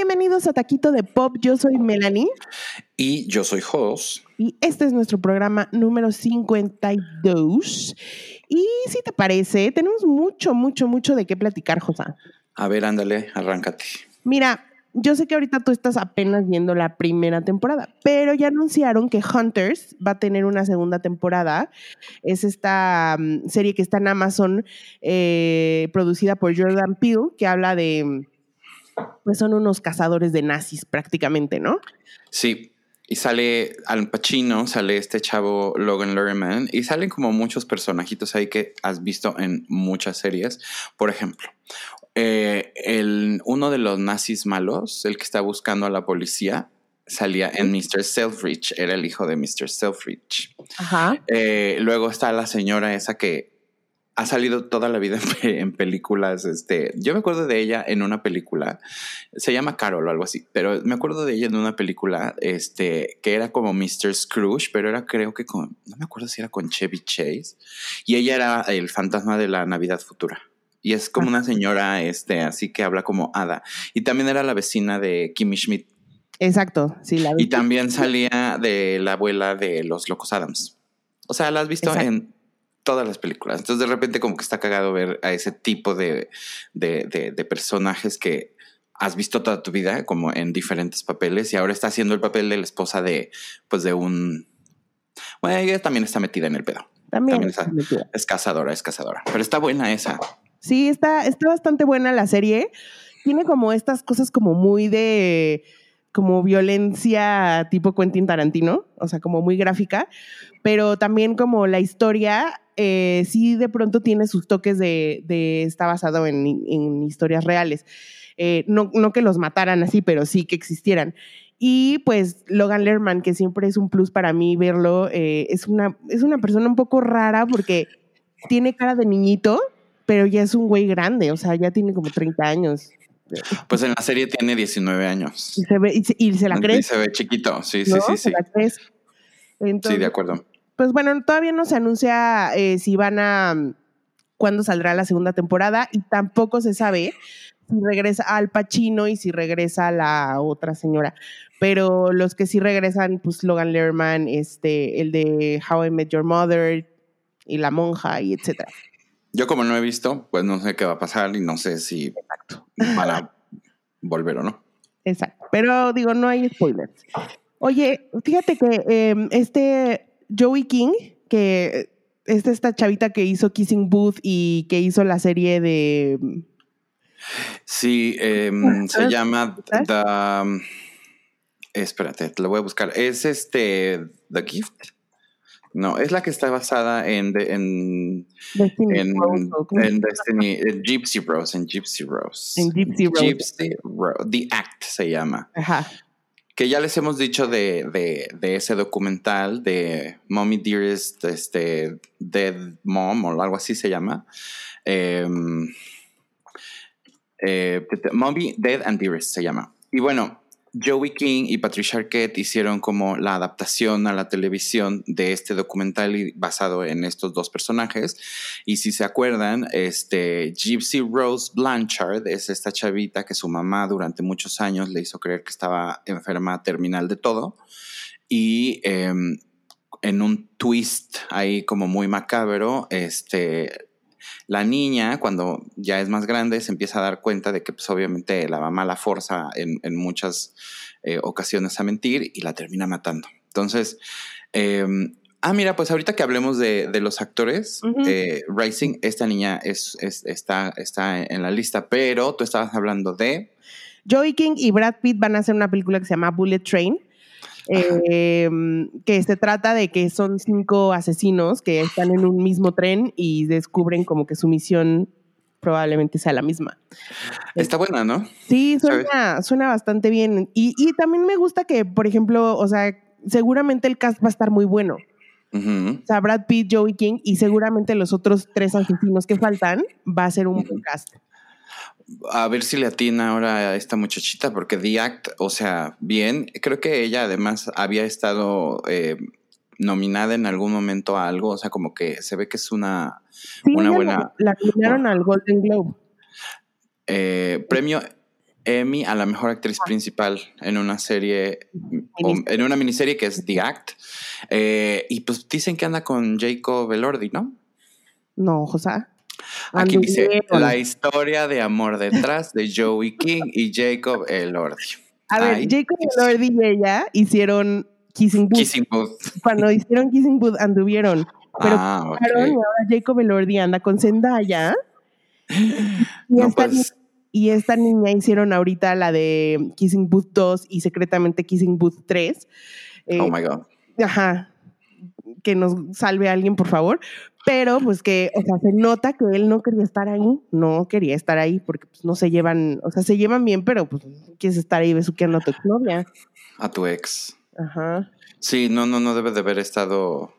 bienvenidos a Taquito de Pop. Yo soy Melanie. Y yo soy Jos. Y este es nuestro programa número 52. Y si te parece, tenemos mucho, mucho, mucho de qué platicar, Josa. A ver, ándale, arráncate. Mira, yo sé que ahorita tú estás apenas viendo la primera temporada, pero ya anunciaron que Hunters va a tener una segunda temporada. Es esta mm, serie que está en Amazon, eh, producida por Jordan Peele, que habla de, pues son unos cazadores de nazis prácticamente, ¿no? Sí, y sale Al Pacino, sale este chavo Logan Lerman, y salen como muchos personajitos ahí que has visto en muchas series. Por ejemplo, eh, el, uno de los nazis malos, el que está buscando a la policía, salía en Mr. Selfridge, era el hijo de Mr. Selfridge. Ajá. Eh, luego está la señora esa que ha salido toda la vida en, películas. Este, yo me acuerdo de ella en una película, se llama Carol o algo así, pero me acuerdo de ella en una película este, que era como Mr. Scrooge, pero era creo que con, no me acuerdo si era con Chevy Chase, y ella era el fantasma de la Navidad futura. Y es como una señora, este, así que habla como hada. Y también era la vecina de Kimmy Schmidt. Exacto, sí, la Y también salía de la abuela de los Locos Adams. O sea, la has visto en todas las películas. Entonces, de repente, como que está cagado ver a ese tipo de, de, de, personajes que has visto toda tu vida, como en diferentes papeles, y ahora está haciendo el papel de la esposa de, pues, de un. Bueno, ella también está metida en el pedo. También, es cazadora, es cazadora. Pero está buena esa. Sí, está, está bastante buena la serie. Tiene como estas cosas como muy de como violencia tipo Quentin Tarantino, o sea, como muy gráfica, pero también como la historia eh, sí de pronto tiene sus toques de, de está basado en, en historias reales. Eh, no, no, que los mataran así, pero sí que existieran. Y pues Logan Lerman, que siempre es un plus para mí verlo, eh, es, una, es una persona un poco rara porque tiene cara de niñito, pero ya es un güey grande, o sea, ya tiene como 30 años. Pues en la serie tiene 19 años. Y se, ve, y se, la cree. Y se ve chiquito, sí, sí, sí. ¿Se La crees? sí, de acuerdo. Pues bueno, todavía no se anuncia eh, si van a. cuándo saldrá la segunda temporada y tampoco se sabe si regresa Al Pacino y si regresa la otra señora. Pero los que sí regresan, pues Logan Lerman, este, el de How I Met Your Mother y La Monja y etcétera. Yo como no he visto, pues no sé qué va a pasar y no sé si Exacto. van a volver o no. Exacto. Pero digo, no hay spoilers. Oye, fíjate que em, este Joey King, que es esta chavita que hizo Kissing Booth y que hizo la serie de... Sí, em, se llama The... Espérate, te lo voy a buscar. Es este The Gift. No, es la que está basada en, en, Destiny, en, en Destiny, en Gypsy Rose, en Gypsy Rose. En Gypsy Rose. Gypsy Rose. The Act se llama. Ajá. Que ya les hemos dicho de, de, ese documental de Mommy Dearest, este, Dead Mom o algo así se llama. Eh, eh, Mommy Dead and Dearest se llama. Y bueno, Joey King y Patricia Arquette hicieron como la adaptación a la televisión de este documental basado en estos dos personajes. Y si se acuerdan, este Gypsy Rose Blanchard es esta chavita que su mamá durante muchos años le hizo creer que estaba enferma terminal de todo. Y eh, en un twist ahí como muy macabro, este la niña, cuando ya es más grande, se empieza a dar cuenta de que pues, obviamente la mamá la forza en, en muchas eh, ocasiones a mentir y la termina matando. Entonces, eh, ah, mira, pues ahorita que hablemos de, de los actores, uh -huh. eh, Rising, esta niña es, es, está, está en la lista, pero tú estabas hablando de... Joey King y Brad Pitt van a hacer una película que se llama Bullet Train. Eh, que se trata de que son cinco asesinos que están en un mismo tren y descubren como que su misión probablemente sea la misma. Está buena, ¿no? Sí, suena, suena bastante bien. Y, y, también me gusta que, por ejemplo, o sea, seguramente el cast va a estar muy bueno. Uh -huh. O sea, Brad Pitt, Joey King y seguramente los otros tres asesinos que faltan va a ser un uh -huh. buen cast a ver si le atina ahora a esta muchachita, porque The Act, o sea, bien, creo que ella además había estado eh, nominada en algún momento a algo, o sea, como que se ve que es una, sí, una buena... La nominaron al Golden Globe. Eh, premio Emmy a la mejor actriz principal en una serie, en una miniserie que es The Act. Eh, y pues dicen que anda con Jacob Elordi, ¿no? No, José. Aquí dice la historia de amor detrás de Joey King y Jacob Elordi. A ver, Jacob Elordi y ella hicieron Kissing Booth. Kissing Booth. Cuando hicieron Kissing Booth anduvieron. Pero Ah, y ahora Jacob Elordi anda con Zendaya. Y, No, esta, pues, y esta niña hicieron ahorita la de Kissing Booth 2 y secretamente Kissing Booth 3. Eh, oh my God. ajá, que nos salve a alguien, por favor. Pero pues que, o sea, se nota que él no quería estar ahí, no quería estar ahí porque pues, no se llevan, o sea, se llevan bien, pero pues quieres estar ahí besuqueando a tu exnovia. A tu ex. Ajá. Sí, no, no, no debe de haber estado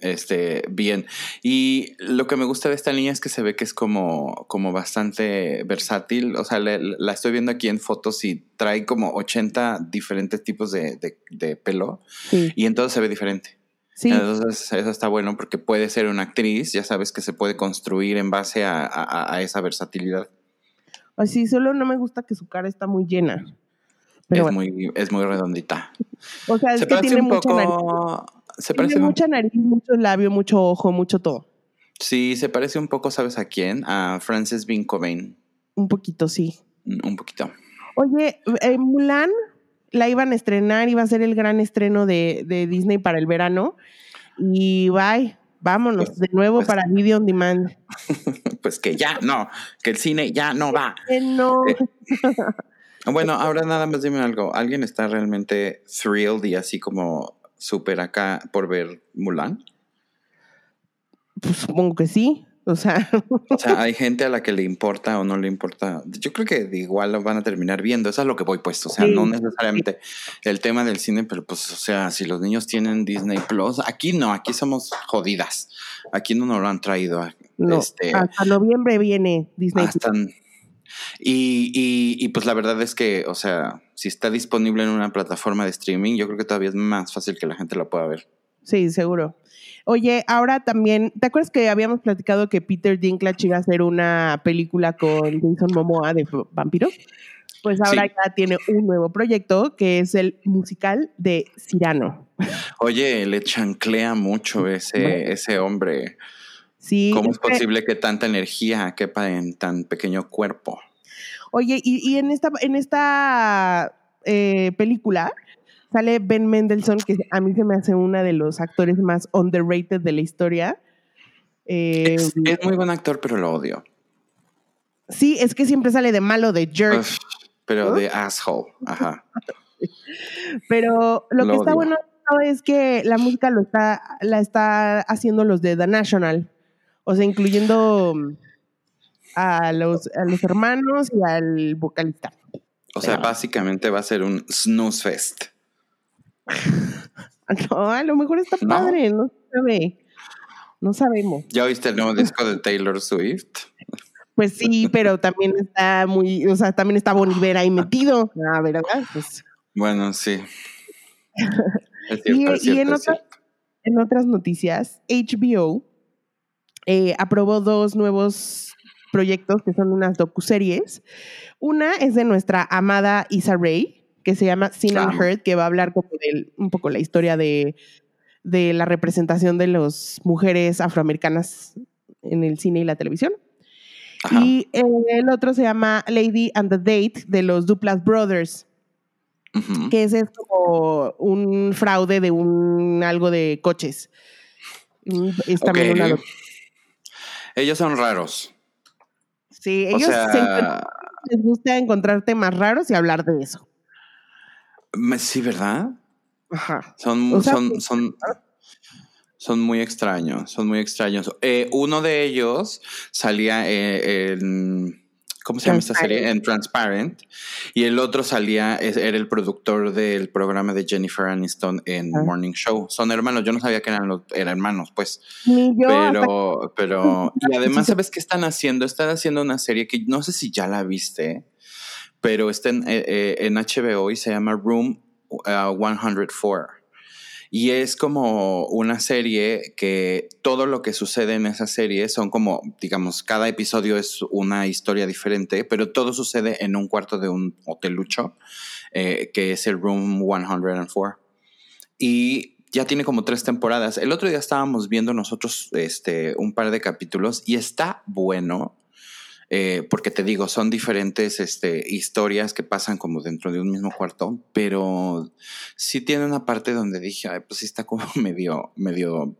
este, bien. Y lo que me gusta de esta niña es que se ve que es como, como bastante versátil. O sea, le- la estoy viendo aquí en fotos y trae como 80 diferentes tipos de, de- de pelo Sí, y entonces se ve diferente. Sí, Entonces eso está bueno porque puede ser una actriz, ya sabes que se puede construir en base a, a- a esa versatilidad. así solo no me gusta que su cara está muy llena. Pero es, bueno, muy, es muy redondita. o sea, es Se que parece tiene un mucha nariz, poco... Se tiene parece un mucha nariz, mucho labio, mucho ojo, mucho todo. Sí, se parece un poco, ¿sabes a quién? A Frances Bean Cobain. Un poquito, sí. Un poquito. Oye, eh, Mulan la iban a estrenar, iba a ser el gran estreno de, de Disney para el verano. Y bye, vámonos Pues- de nuevo pues- para Video on Demand. Pues que ya no, que el cine ya no va. Eh, no, Eh, Bueno, ahora nada más dime algo. ¿Alguien está realmente thrilled y así como súper acá por ver Mulan? pues supongo que sí. O sea, O sea, hay gente a la que le importa o no le importa. Yo creo que de igual lo van a terminar viendo. Eso es lo que voy pues. O sea, Sí. no necesariamente el tema del cine, pero pues, o sea, si los niños tienen Disney Plus, aquí no, aquí somos jodidas. Aquí no nos lo han traído. no. Este, Hasta noviembre viene Disney. hasta- y, y, y pues la verdad es que, o sea, si está disponible en una plataforma de streaming, yo creo que todavía es más fácil que la gente lo pueda ver. Sí, seguro. Oye, ahora también, ¿te acuerdas que habíamos platicado que Peter Dinklage iba a hacer una película con Jason Momoa de vampiros? Pues ahora Sí. ya tiene un nuevo proyecto que es el musical de Cyrano. Oye, le chanclea mucho ese, ese hombre. Sí. ¿Cómo es posible que tanta energía quepa en tan pequeño cuerpo? Oye, y, y en esta, en esta eh, película sale Ben Mendelssohn, que a mí se me hace uno de los actores más underrated de la historia. Eh, Es, es muy buen actor, pero lo odio. sí, es que siempre sale de malo de jerk. Uf, pero ¿No? de asshole. Ajá. Pero lo, Lo que está odio. bueno es que la música lo está, la está haciendo los de The National. O sea, incluyendo mm, a los, a los hermanos y al vocalista. O sea, Pero- básicamente va a ser un snooze fest. No, a lo mejor está padre, no sabe. No sabemos. ¿Ya oíste el nuevo disco de Taylor Swift? Pues sí, pero también está muy, o sea, también está Bonivera ahí metido. Ah, ¿verdad? Pues, Bueno, sí. Es cierto, Y- es y cierto, en es otra- cierto. En otras noticias, HBO eh, aprobó dos nuevos proyectos que son unas docuseries. Una es de nuestra amada Issa Rae, que se llama Sin and. Heard, que va a hablar como de un poco la historia de, de la representación de las mujeres afroamericanas en el cine y la televisión. Ajá. Y eh, el otro se llama Lady and the Date de los Duplas Brothers, que ese es como un fraude de un algo de coches. Mm, Es también una Ellos son raros. Sí, O ellos se les gusta encontrar temas raros y hablar de eso. Sí, ¿verdad? Ajá. Son, O sea, son, son, son muy extraños, son muy extraños. Eh, uno de ellos salía eh, en, ¿cómo se llama esta serie? En Transparent. Y el otro salía, era el productor del programa de Jennifer Aniston en Ah. Morning Show. Son hermanos, yo no sabía que eran, los, eran hermanos, pues. Ni yo. hasta- Pero, pero, y además. ¿sabes qué están haciendo? Están haciendo una serie que no sé si ya la viste, pero está en, eh, eh, HBO y se llama Room uh, 104. Y es como una serie que todo lo que sucede en esa serie son como, digamos, cada episodio es una historia diferente, pero todo sucede en un cuarto de un hotelucho, eh, que es el Room 104. Y ya tiene como tres temporadas. El otro día estábamos viendo nosotros este, un par de capítulos y está bueno. Eh, porque te digo, son diferentes este, historias que pasan como dentro de un mismo cuarto, pero sí tiene una parte donde dije, Ay, pues sí está como medio, medio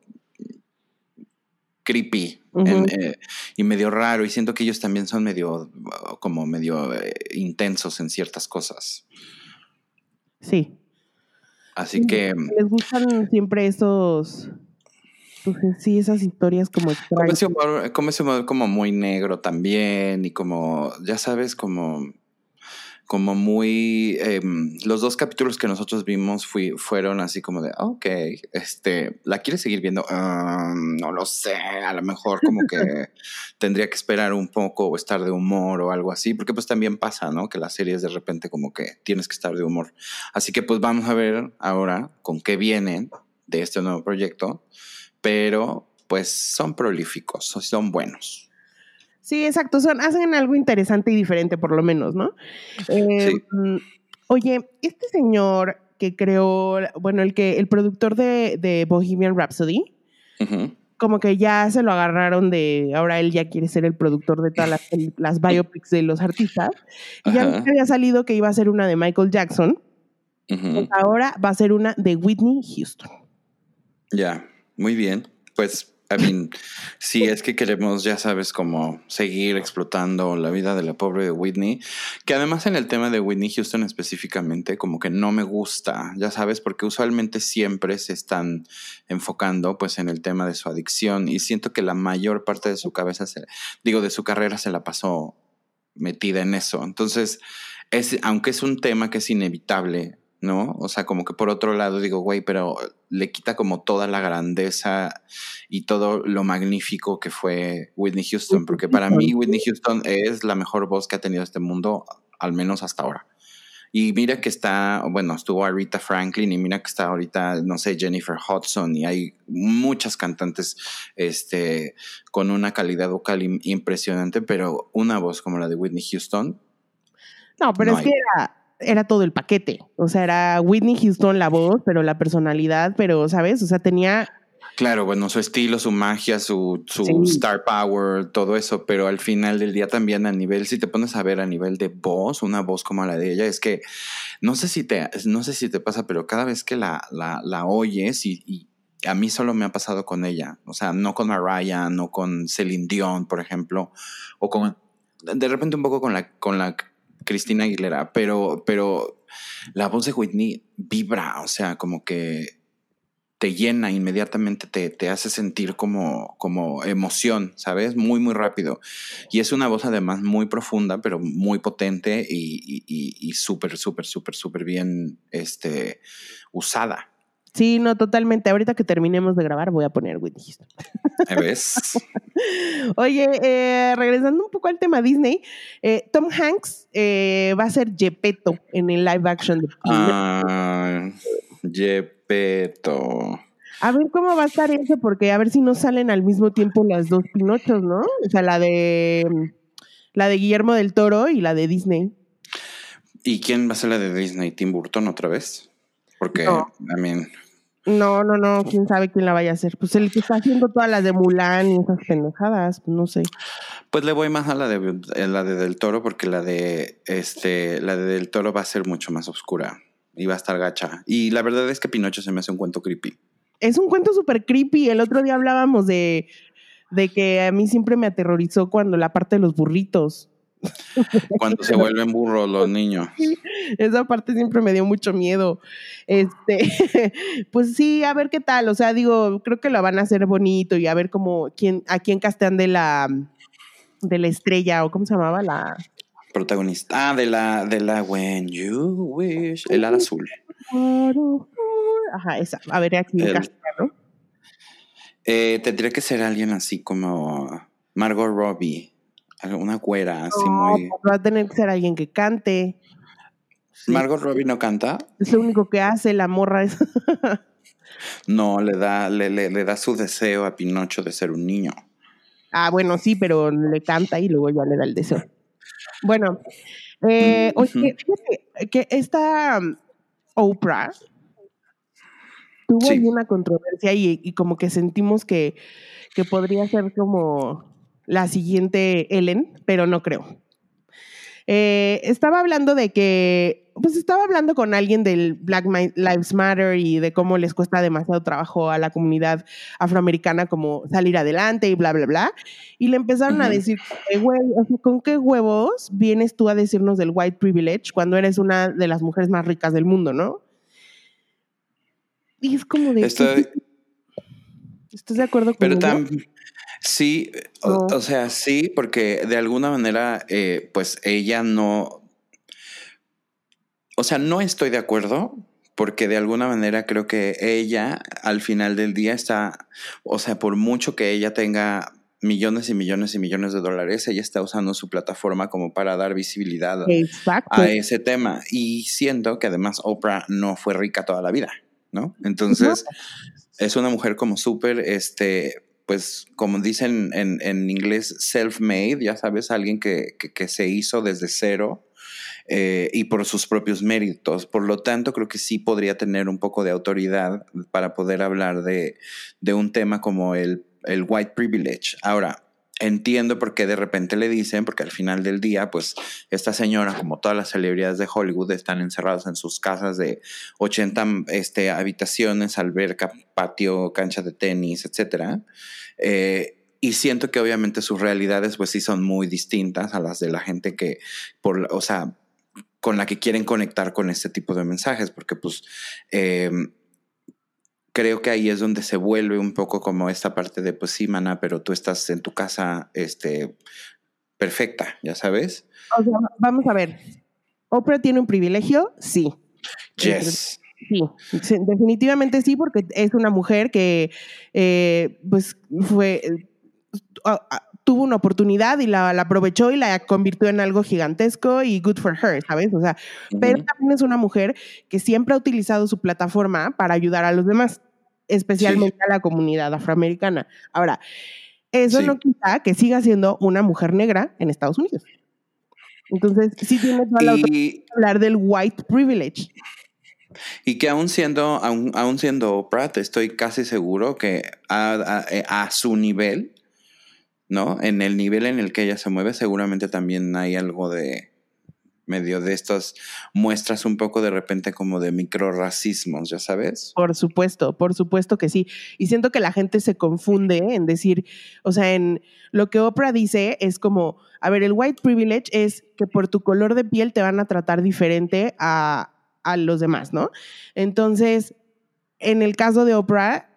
creepy eh, y medio raro y siento que ellos también son medio, como medio eh, intensos en ciertas cosas. Sí. Así que... Les gustan siempre esos pues sí, esas historias como extrañas. Como ese, humor, como muy negro también y como, ya sabes, como como muy em, los dos capítulos que nosotros vimos fui, fueron así como de ok este la quieres seguir viendo ah, no lo sé a lo mejor como que tendría que esperar un poco o estar de humor o algo así porque pues también pasa no que las series de repente como que tienes que estar de humor. Así que pues vamos a ver ahora con qué vienen de este nuevo proyecto pero pues son prolíficos, son buenos. Sí, exacto, son, hacen algo interesante y diferente por lo menos, ¿no? Eh, mm, oye, este señor que creó, bueno, el que, el productor de, Bohemian Rhapsody, como que ya se lo agarraron de, ahora él ya quiere ser el productor de todas las, biopics de los artistas. Y ya había salido que iba a ser una de Michael Jackson. Pues ahora va a ser una de Whitney Houston. Ya. Muy bien. Pues, I mean, si es que queremos, ya sabes, como seguir explotando la vida de la pobre Whitney, que además en el tema de Whitney Houston específicamente, como que no me gusta, ya sabes, porque usualmente siempre se están enfocando pues en el tema de su adicción y siento que la mayor parte de su cabeza, digo, de su carrera se la pasó metida en eso. Entonces, es, aunque es un tema que es inevitable, ¿no? O sea, como que por otro lado digo, güey, pero le quita como toda la grandeza y todo lo magnífico que fue Whitney Houston, porque para mí Whitney Houston es la mejor voz que ha tenido este mundo, al menos hasta ahora. Y mira que está, bueno, estuvo Rita Franklin y mira que está ahorita, no sé, Jennifer Hudson y hay muchas cantantes este, con una calidad vocal impresionante, pero una voz como la de Whitney Houston. No, pero es que era, era todo el paquete. O sea, era Whitney Houston la voz, pero la personalidad, pero, ¿sabes? O sea, tenía... Claro, bueno, su estilo, su magia, su, su star power, todo eso, pero al final del día también a nivel, si te pones a ver a nivel de voz, una voz como la de ella, es que no sé si te, no sé si te pasa, pero cada vez que la, la, la oyes y, y a mí solo me ha pasado con ella, o sea, no con Mariah, no con Celine Dion, por ejemplo, o con, de repente un poco con la, con la Cristina Aguilera, pero, pero la voz de Whitney vibra, o sea, como que te llena inmediatamente, te, te, hace sentir como, como emoción, ¿sabes? Muy, muy rápido. Y es una voz además muy profunda, pero muy potente y, y, y súper, súper, súper, súper bien este, usada. Sí, no, totalmente. Ahorita que terminemos de grabar voy a poner Whitney Houston. ¿Ves? Oye, eh, regresando un poco al tema Disney, eh, Tom Hanks eh, va a ser Gepetto en el live action de Ah, Gepetto. A ver cómo va a estar eso, porque a ver si no salen al mismo tiempo las dos Pinochos, ¿no? O sea, la de la de Guillermo del Toro y la de Disney. ¿Y quién va a ser la de Disney? ¿Tim Burton otra vez? Porque, no. I no, no, no, quién sabe quién la vaya a hacer. Pues el que está haciendo todas las de Mulan y esas pendejadas, pues no sé. Pues le voy más a la de la de Del Toro porque la de este la de Del Toro va a ser mucho más oscura y va a estar gacha. Y la verdad es que Pinocho se me hace un cuento creepy. Es un cuento súper creepy. El otro día hablábamos de, de que a mí siempre me aterrorizó cuando la parte de los burritos. Cuando se vuelven burros los niños. Esa parte siempre me dio mucho miedo. Este, pues sí, a ver qué tal. O sea, digo, creo que lo van a hacer bonito y a ver cómo, quién, a quién castean de la, de la estrella, o cómo se llamaba la protagonista. Ah, de la, de la When You Wish, el ala azul. Ajá, esa. A ver a quién castean, ¿no? Eh, tendría que ser alguien así como Margot Robbie una güera así muy. Pues va a tener que ser alguien que cante. Margot Robbie no canta. Es lo único que hace la morra. Es no, le da, le, le, da su deseo a Pinocho de ser un niño. Ah, bueno, sí, pero le canta y luego ya le da el deseo. Bueno, eh, oye, fíjate que esta um, Oprah tuvo una controversia y, como que sentimos que, que podría ser como la siguiente Ellen, pero no creo. Eh, estaba hablando de que, pues estaba hablando con alguien del Black Lives Matter y de cómo les cuesta demasiado trabajo a la comunidad afroamericana como salir adelante y bla, bla, bla. Y le empezaron a decir, güey, ¿con qué huevos vienes tú a decirnos del white privilege cuando eres una de las mujeres más ricas del mundo, no? Y es como de... Estoy... ¿Estás de acuerdo con Pero también Sí, o, sea, sí, porque de alguna manera, eh, pues ella no, o sea, no estoy de acuerdo, porque de alguna manera creo que ella al final del día está, o sea, por mucho que ella tenga millones y millones y millones de dólares, ella está usando su plataforma como para dar visibilidad a ese tema. Y siento que además Oprah no fue rica toda la vida, ¿no? Entonces, es una mujer como súper, este, pues como dicen en, en inglés, self-made, ya sabes, alguien que, que, se hizo desde cero eh, y por sus propios méritos. Por lo tanto, creo que sí podría tener un poco de autoridad para poder hablar de, de un tema como el, el white privilege. Ahora, entiendo por qué de repente le dicen, porque al final del día, pues esta señora, como todas las celebridades de Hollywood, están encerradas en sus casas de 80 este, habitaciones, alberca, patio, cancha de tenis, etcétera. Eh, y siento que obviamente sus realidades, pues sí son muy distintas a las de la gente que, por, o sea, con la que quieren conectar con este tipo de mensajes, porque pues eh, creo que ahí es donde se vuelve un poco como esta parte de, pues sí, mana, pero tú estás en tu casa este, perfecta, ya sabes. O sea, vamos a ver. ¿Oprah tiene un privilegio? Sí. Yes. Sí, definitivamente sí, porque es una mujer que, eh, pues, fue, tuvo una oportunidad y la, aprovechó y la convirtió en algo gigantesco y good for her, ¿sabes? O sea, pero también es una mujer que siempre ha utilizado su plataforma para ayudar a los demás especialmente a la comunidad afroamericana. Ahora, eso no quita que siga siendo una mujer negra en Estados Unidos. Entonces, sí tiene toda la autoridad hablar del white privilege. Y que aún siendo, aún, siendo Pratt, estoy casi seguro que a, a, su nivel, ¿no? En el nivel en el que ella se mueve, seguramente también hay algo de, medio de estas muestras un poco de repente como de microracismos, ya sabes. Por supuesto, por supuesto que sí. Y siento que la gente se confunde en decir, o sea, en lo que Oprah dice es como, a ver, el white privilege es que por tu color de piel te van a tratar diferente a, a los demás, ¿no? Entonces, en el caso de Oprah,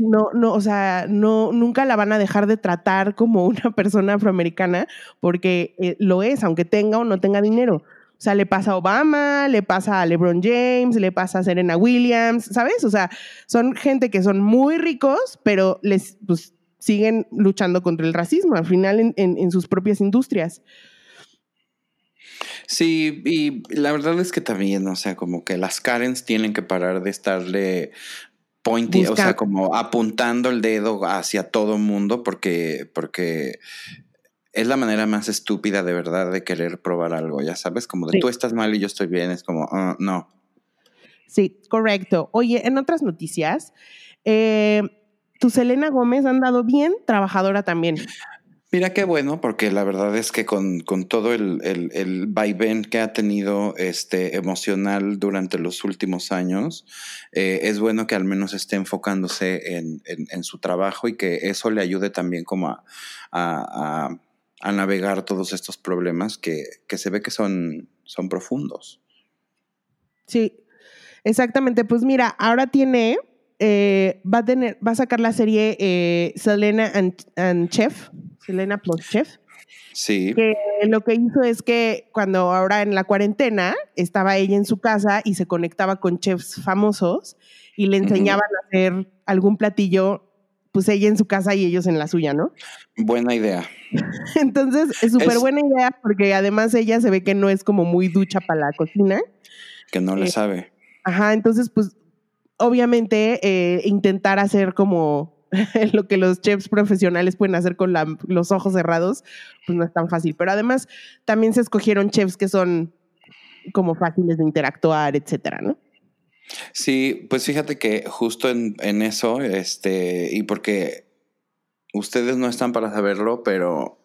no, no, o sea, no, nunca la van a dejar de tratar como una persona afroamericana porque eh, lo es, aunque tenga o no tenga dinero. O sea, le pasa a Obama, le pasa a LeBron James, le pasa a Serena Williams, ¿sabes? O sea, son gente que son muy ricos, pero les pues, siguen luchando contra el racismo al final en, en sus propias industrias. Sí, y la verdad es que también, o sea, como que las Karens tienen que parar de estarle pointing, o sea, como apuntando el dedo hacia todo mundo porque, porque es la manera más estúpida de verdad de querer probar algo, ya sabes, como de tú estás mal y yo estoy bien, es como, ah, no. Sí, correcto. Oye, en otras noticias, eh, tu Selena Gómez ha andado bien, trabajadora también. Mira qué bueno, porque la verdad es que con, todo el, el, vaivén que ha tenido este, emocional durante los últimos años, eh, es bueno que al menos esté enfocándose en, su trabajo y que eso le ayude también como a, navegar todos estos problemas que, se ve que son, son profundos. Sí, exactamente. Pues mira, ahora tiene, eh, va a tener, va a sacar la serie eh, Selena and Chef Elena Plotchev. Sí. Que lo que hizo es que cuando ahora en la cuarentena estaba ella en su casa y se conectaba con chefs famosos y le enseñaban a hacer algún platillo pues ella en su casa y ellos en la suya, ¿no? Buena idea. Entonces, es súper buena idea porque además ella se ve que no es como muy ducha para la cocina. Que no le Eh, sabe. Ajá, entonces, pues, obviamente, eh, intentar hacer como lo que los chefs profesionales pueden hacer con la- los ojos cerrados, pues no es tan fácil. Pero además, también se escogieron chefs que son como fáciles de interactuar, etcétera, ¿no? Sí, pues fíjate que justo en, en eso, este, y porque ustedes no están para saberlo, pero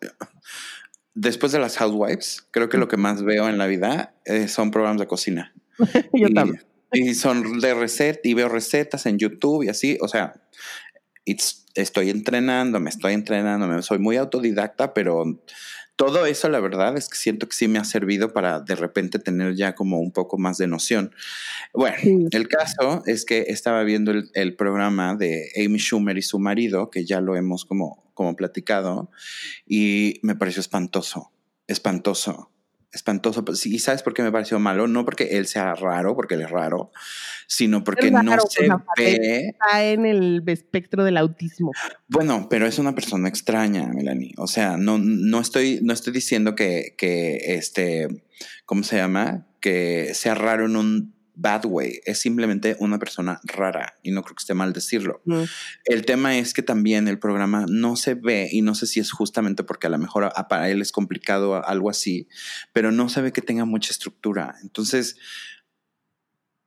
después de las Housewives, creo que lo que más veo en la vida eh, son programas de cocina. Yo y, también. Y son de receta y veo recetas en YouTube y así, o sea, it's- estoy entrenando, me estoy entrenando, me- soy muy autodidacta, pero todo eso la verdad es que siento que sí me ha servido para de repente tener ya como un poco más de noción. Bueno, Sí. el caso es que estaba viendo el, el programa de Amy Schumer y su marido, que ya lo hemos como, como platicado, y me pareció espantoso, espantoso, espantoso. Pues ¿Y sabes por qué me pareció malo? No porque él sea raro, porque él es raro, sino porque raro, no pues, se ve... Está en el espectro del autismo. Bueno, pero es una persona extraña, Melanie. O sea, no, no, estoy, no estoy diciendo que, que este, ¿cómo se llama? Que sea raro en un bad way. Es simplemente una persona rara y no creo que esté mal decirlo. Mm. El tema es que también el programa no se ve y no sé si es justamente porque a lo mejor a- para él es complicado algo así, pero no se ve que tenga mucha estructura. Entonces,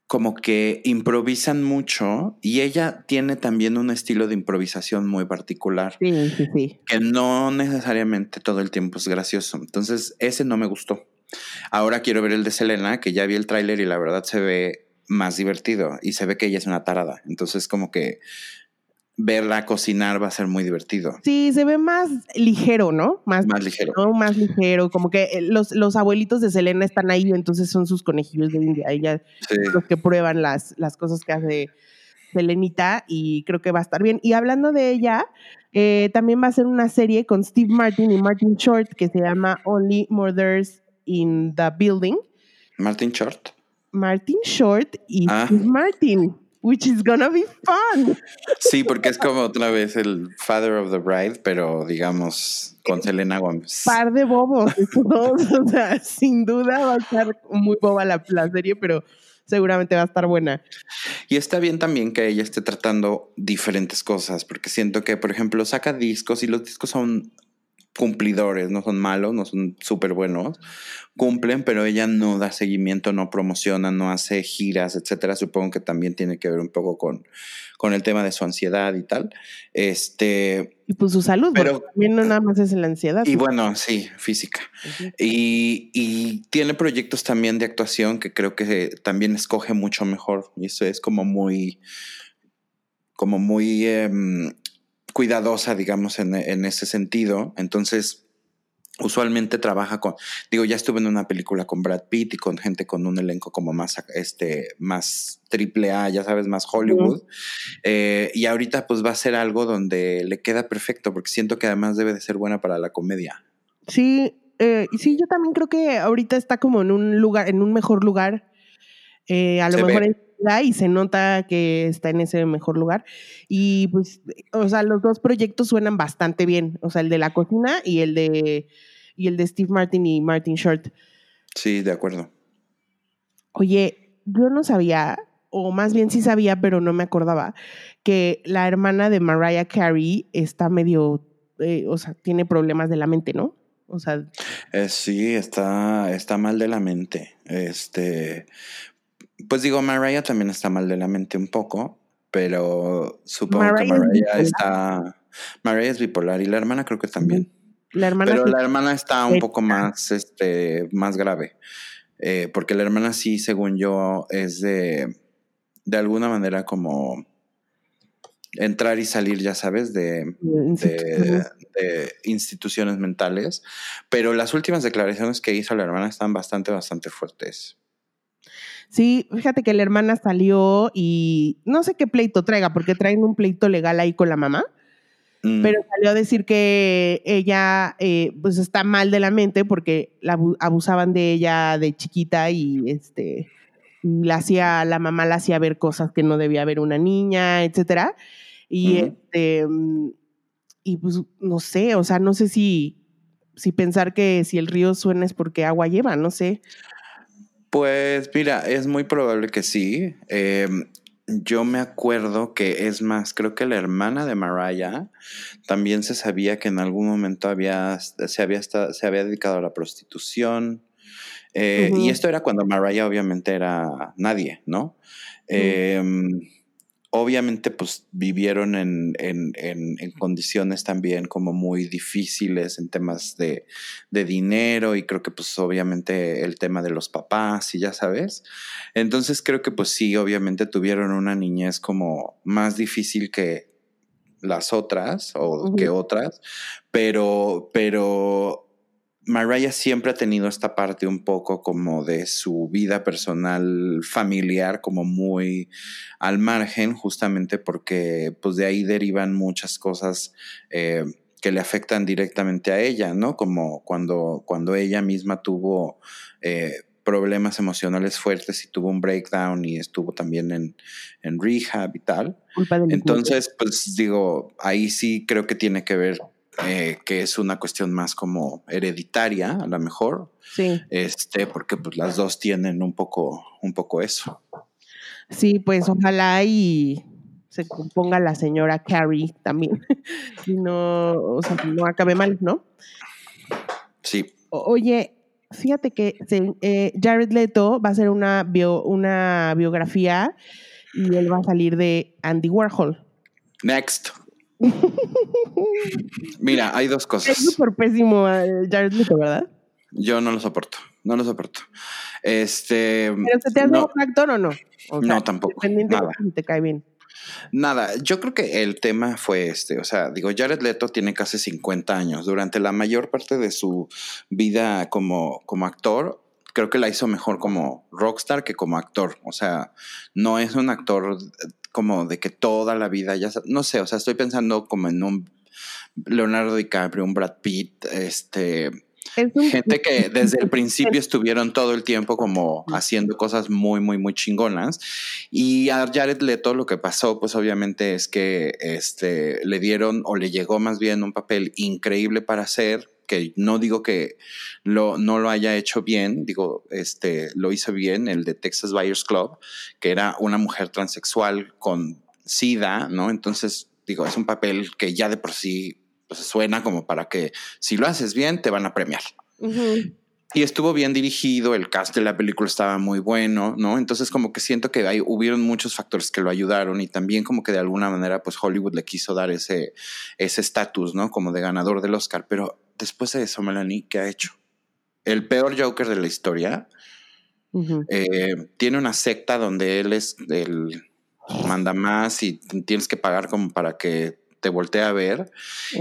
como que improvisan mucho y ella tiene también un estilo de improvisación muy particular Sí, sí, sí. que no necesariamente todo el tiempo es gracioso. Entonces, ese no me gustó. Ahora quiero ver el de Selena, que ya vi el tráiler y la verdad se ve más divertido y se ve que ella es una tarada. Entonces, como que verla cocinar va a ser muy divertido, Sí, se ve más ligero, ¿no? Más, más ligero. ¿no? más ligero, como que eh, los, los abuelitos de Selena están ahí, entonces son sus conejillos de India, ella Sí. los que prueban las, las cosas que hace Selenita y creo que va a estar bien. Y hablando de ella, eh, también va a ser una serie con Steve Martin y Martin Short que se llama Only Murders in the Building. Martin Short. Martin Short y Ah. Martin, which is gonna be fun. Sí, porque es como otra vez el Father of the Bride, pero digamos con Selena Gómez. Par de bobos, estos dos. O sea, sin duda va a estar muy boba la, la serie, pero seguramente va a estar buena. Y está bien también que ella esté tratando diferentes cosas, porque siento que, por ejemplo, saca discos y los discos son cumplidores, no son malos, no son súper buenos, cumplen, pero ella no da seguimiento, no promociona, no hace giras, etcétera. Supongo que también tiene que ver un poco con, con el tema de su ansiedad y tal. Este, Y pues su salud, Pero- también no nada más es la ansiedad. y bueno, sí, física. Y, y tiene proyectos también de actuación que creo que también escoge mucho mejor. Y eso es como muy, como muy em, cuidadosa, digamos, en, en ese sentido. Entonces, usualmente trabaja con, digo, ya estuve en una película con Brad Pitt y con gente con un elenco como más, este, más triple A, ya sabes, más Hollywood. Eh, y ahorita pues va a ser algo donde le queda perfecto, porque siento que además debe de ser buena para la comedia. Sí, eh, sí, yo también creo que ahorita está como en un lugar, en un mejor lugar. Eh, a lo mejor ve. Y se nota que está en ese mejor lugar. Y pues, o sea, los dos proyectos suenan bastante bien. O sea, el de la cocina y el de y el de Steve Martin y Martin Short. Sí, de acuerdo. Oye, yo no sabía, o más bien sí sabía, pero no me acordaba, que la hermana de Mariah Carey está medio, eh, o sea, tiene problemas de la mente, ¿no? O sea, Eh, sí, está, está mal de la mente. Este, pues digo, Mariah también está mal de la mente un poco, pero supongo Mariah que es Mariah bipolar. está. Mariah es bipolar y la hermana creo que también. la hermana Pero la hermana está un poco más, este, más grave. Eh, porque la hermana sí, según yo, es de, de alguna manera como entrar y salir, ya sabes, de, de, de instituciones mentales. Pero las últimas declaraciones que hizo la hermana están bastante, bastante fuertes. Sí, fíjate que la hermana salió y no sé qué pleito traiga, porque traen un pleito legal ahí con la mamá, Mm, pero salió a decir que ella eh, pues está mal de la mente porque la abu- abusaban de ella de chiquita y este la hacía, la mamá la hacía ver cosas que no debía ver una niña, etcétera. Y este, y pues no sé, o sea, no sé si, si pensar que si el río suena es porque agua lleva, no sé. Pues mira, es muy probable que sí. Eh, yo me acuerdo que es más, creo que la hermana de Mariah también se sabía que en algún momento había, se, había esta- se había dedicado a la prostitución. Eh. Y esto era cuando Mariah obviamente era nadie, ¿no? Eh, obviamente pues vivieron en, en- en- en condiciones también como muy difíciles en temas de, de dinero y creo que pues obviamente el tema de los papás y ya sabes. Entonces creo que pues sí, obviamente tuvieron una niñez como más difícil que las otras o que otras, pero, pero Mariah siempre ha tenido esta parte un poco como de su vida personal familiar, como muy al margen, justamente porque pues de ahí derivan muchas cosas eh, que le afectan directamente a ella, ¿no? Como cuando, cuando ella misma tuvo eh, problemas emocionales fuertes y tuvo un breakdown y estuvo también en, en rehab y tal. Entonces, pues digo, ahí sí creo que tiene que ver eh, que es una cuestión más como hereditaria, a lo mejor, Sí, este, porque pues las dos tienen un poco, un poco eso. sí, pues ojalá y se componga la señora Carrie también. y no, o sea, no acabe mal, ¿no? Sí. O- Oye, fíjate que eh, Jared Leto va a hacer una, bio- una biografía y él va a salir de Andy Warhol. Next. Mira, hay dos Es cosas. súper pésimo Jared Leto, ¿verdad? Yo no lo soporto, no lo soporto. Este, ¿Pero se te hace no, un actor o no? O No, tampoco, nada. de te cae bien. Nada, yo creo que el tema fue este, o sea, digo, Jared Leto tiene casi 50 años. Durante la mayor parte de su vida como, como actor, creo que la hizo mejor como rockstar que como actor. O sea, no es un actor como de que toda la vida ya, no sé, o sea, estoy pensando como en un Leonardo DiCaprio, un Brad Pitt, este, Es un- gente que desde el principio estuvieron todo el tiempo como haciendo cosas muy, muy, muy chingonas. Y a Jared Leto lo que pasó, pues obviamente es que este, le dieron o le llegó más bien un papel increíble para hacer, que no digo que lo, no lo haya hecho bien, digo, este, lo hizo bien, el de Texas Buyers Club, que era una mujer transexual con SIDA, ¿no? Entonces, digo, es un papel que ya de por sí pues, suena como para que si lo haces bien, te van a premiar. Y estuvo bien dirigido, el cast de la película estaba muy bueno, ¿no? Entonces como que siento que hay, hubieron muchos factores que lo ayudaron y también como que de alguna manera pues Hollywood le quiso dar ese ese estatus, ¿no? Como de ganador del Oscar. Pero después de eso, Melanie, ¿qué ha hecho? El peor Joker de la historia. Eh, tiene una secta donde él es el manda más y tienes que pagar como para que te voltee a ver.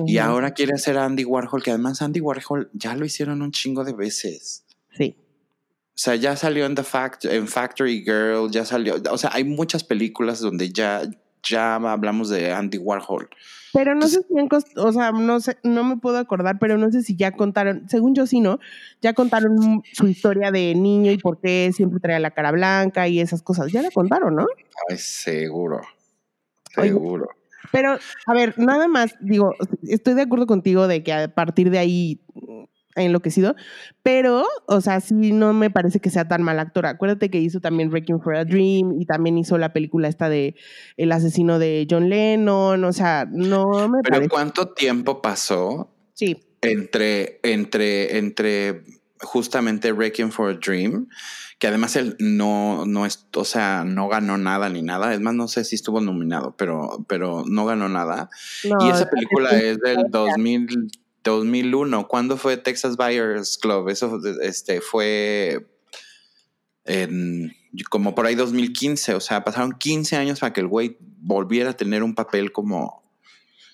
Y ahora quiere hacer a Andy Warhol, que además Andy Warhol ya lo hicieron un chingo de veces. Sí. O sea, ya salió en The Fact, en Factory Girl, ya salió. O sea, hay muchas películas donde ya, ya hablamos de Andy Warhol. Pero no sé si han cost- o sea, no sé, no me puedo acordar, pero no sé si ya contaron, según yo sí, ¿no? Ya contaron su historia de niño y por qué siempre traía la cara blanca y esas cosas. Ya la contaron, ¿no? Ay, seguro. Oye. Seguro. Pero, a ver, nada más, digo, estoy de acuerdo contigo de que a partir de ahí enloquecido, pero, o sea, sí no me parece que sea tan mal actor. Acuérdate que hizo también Wrecking for a Dream y también hizo la película esta de El asesino de John Lennon, o sea, no me Pero parece. ¿cuánto tiempo pasó Sí, entre, entre, entre justamente Requiem for a Dream, que además él no, no es, o sea, no ganó nada ni nada. Es más, no sé si estuvo nominado, pero, pero no ganó nada. no, y esa película es- es del 2000, 2001. ¿Cuándo fue Texas Buyers Club? Eso este, fue en, como por ahí 2015. O sea, pasaron 15 años para que el güey volviera a tener un papel como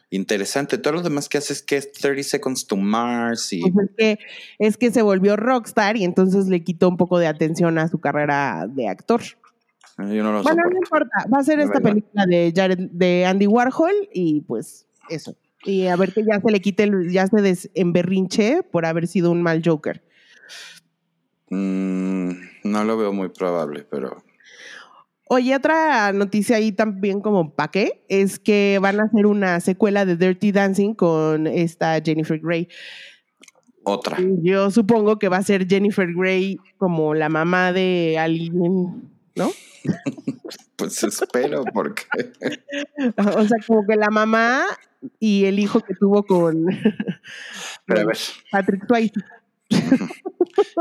interesante. Todo lo demás que hace es que es 30 Seconds to Mars y Pues es que, es que se volvió rockstar y entonces le quitó un poco de atención a su carrera de actor. yo no lo Bueno, no importa, va a ser De esta verdad. película de Jared, de Andy Warhol y pues eso. Y a ver que ya se le quite, el, ya se desemberrinche por haber sido un mal Joker. Mm, no lo veo muy probable, pero Oye, otra noticia ahí también como pa' qué, es que van a hacer una secuela de Dirty Dancing con esta Jennifer Grey. Otra. Yo supongo que va a ser Jennifer Grey como la mamá de alguien, ¿no? Pues espero, porque. O sea, como que la mamá y el hijo que tuvo con Pero a ver, Patrick Swayze.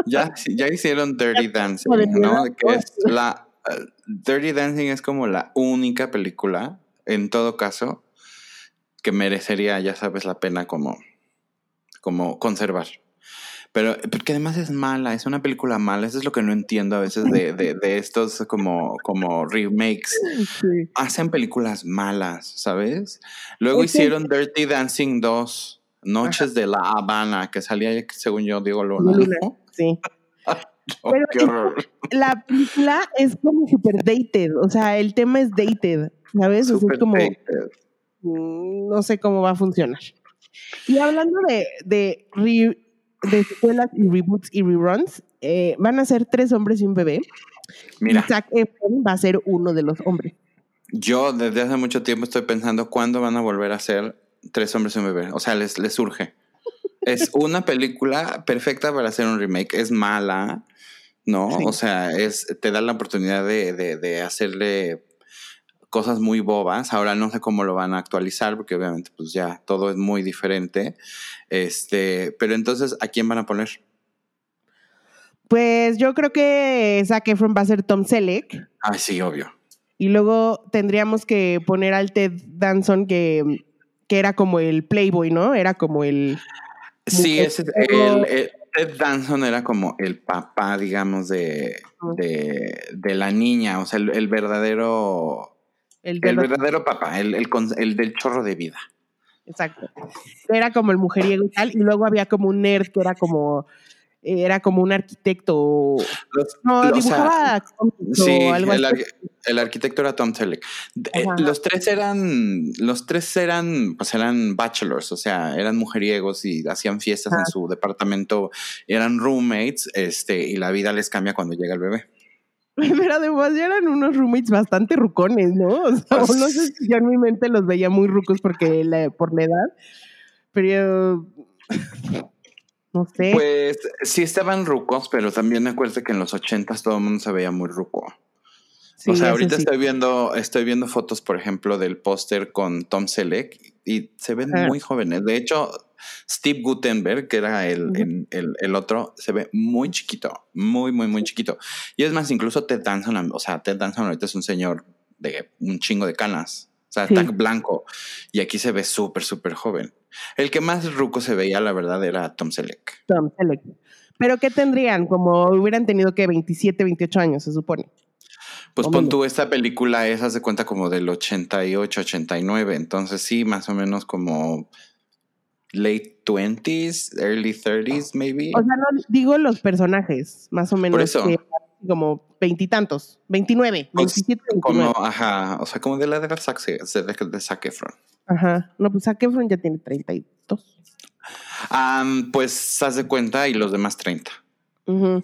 ya, ya hicieron Dirty Dancing, ¿no? Que es la. eh, Dirty Dancing es como la única película, en todo caso, que merecería, ya sabes, la pena como, como conservar. Pero porque además es mala, es una película mala, eso es lo que no entiendo a veces de, de, de estos como, como remakes. Sí. hacen películas malas, ¿sabes? Luego Es que- hicieron Dirty Dancing 2, Noches de la Habana, que salía, según yo, Diego Luna. Luna. ¿no? Sí. Oh, Pero-. La película es como super dated, o sea, el tema es dated, ¿sabes? O sea, es como, dated. mm, no sé cómo va a funcionar. Y hablando de, de, re- de secuelas y reboots y reruns, eh, van a ser tres hombres y un bebé. Mira, Zac Efron va a ser uno de los hombres. yo desde hace mucho tiempo estoy pensando cuándo van a volver a hacer Tres hombres y un bebé. O sea, les, les surge. Es una película perfecta para hacer un remake. Es mala, ¿no? Sí. O sea, es, te da la oportunidad de, de, de hacerle cosas muy bobas. Ahora no sé cómo lo van a actualizar, porque obviamente, pues ya todo es muy diferente. Este, pero entonces, ¿a quién van a poner? Pues yo creo que Zac Efron va a ser Tom Selleck. Ah, sí, obvio. Y luego tendríamos que poner al Ted Danson, que, que era como el Playboy, ¿no? Era como el. Sí, ese, el, el- Ted Danson era como el papá, digamos, de, de, de la niña, o sea, el, el verdadero, El, el verdad- verdadero papá, el, el, con- el del chorro de vida. Exacto. Era como el mujeriego y tal. Y luego había como un nerd que era como. Era como un arquitecto. Los- No, o sea, dibujaba cómics Sí, algo el, así. el arquitecto era Tom Selleck. Eh. Los tres eran, los tres eran, pues eran bachelors, o sea, eran mujeriegos y hacían fiestas en su departamento, eran roommates, este, y la vida les cambia cuando llega el bebé. Pero además ya eran unos roommates bastante rucones, ¿no? O sea, no sé si yo en mi mente los veía muy rucos porque la- por la edad. Pero. No sé. Pues sí estaban rucos, pero también acuérdate que en los ochentas todo el mundo se veía muy ruco. Sí, o sea, ahorita sí. estoy viendo, estoy viendo fotos, por ejemplo, del póster con Tom Selleck y se ven muy jóvenes. De hecho, Steve Gutenberg, que era el, el, el- el otro, se ve muy chiquito, muy, muy, muy chiquito. Y es más, incluso Ted Danson, o sea, Ted Danson ahorita es un señor de un chingo de canas. O sea, Sí. está blanco. Y aquí se ve súper, súper joven. El que más ruco se veía, la verdad, era Tom Selleck. Tom Selleck. Pero ¿qué tendrían? Como hubieran tenido que 27, 28 años, se supone. Pues pon tú, esta película es, haz de cuenta, como del 88, 89. Entonces, sí, más o menos como late 20s, early 30s, maybe. O sea, no digo los personajes, más o menos. eso. que como veintitantos, 29, 27, 29. como, ajá, o sea, como de la de la Zac, de, de Zac Efron. Ajá. No, pues Zac Efron ya tiene 32. Am, pues, haz de cuenta, y los demás 30. Ujú.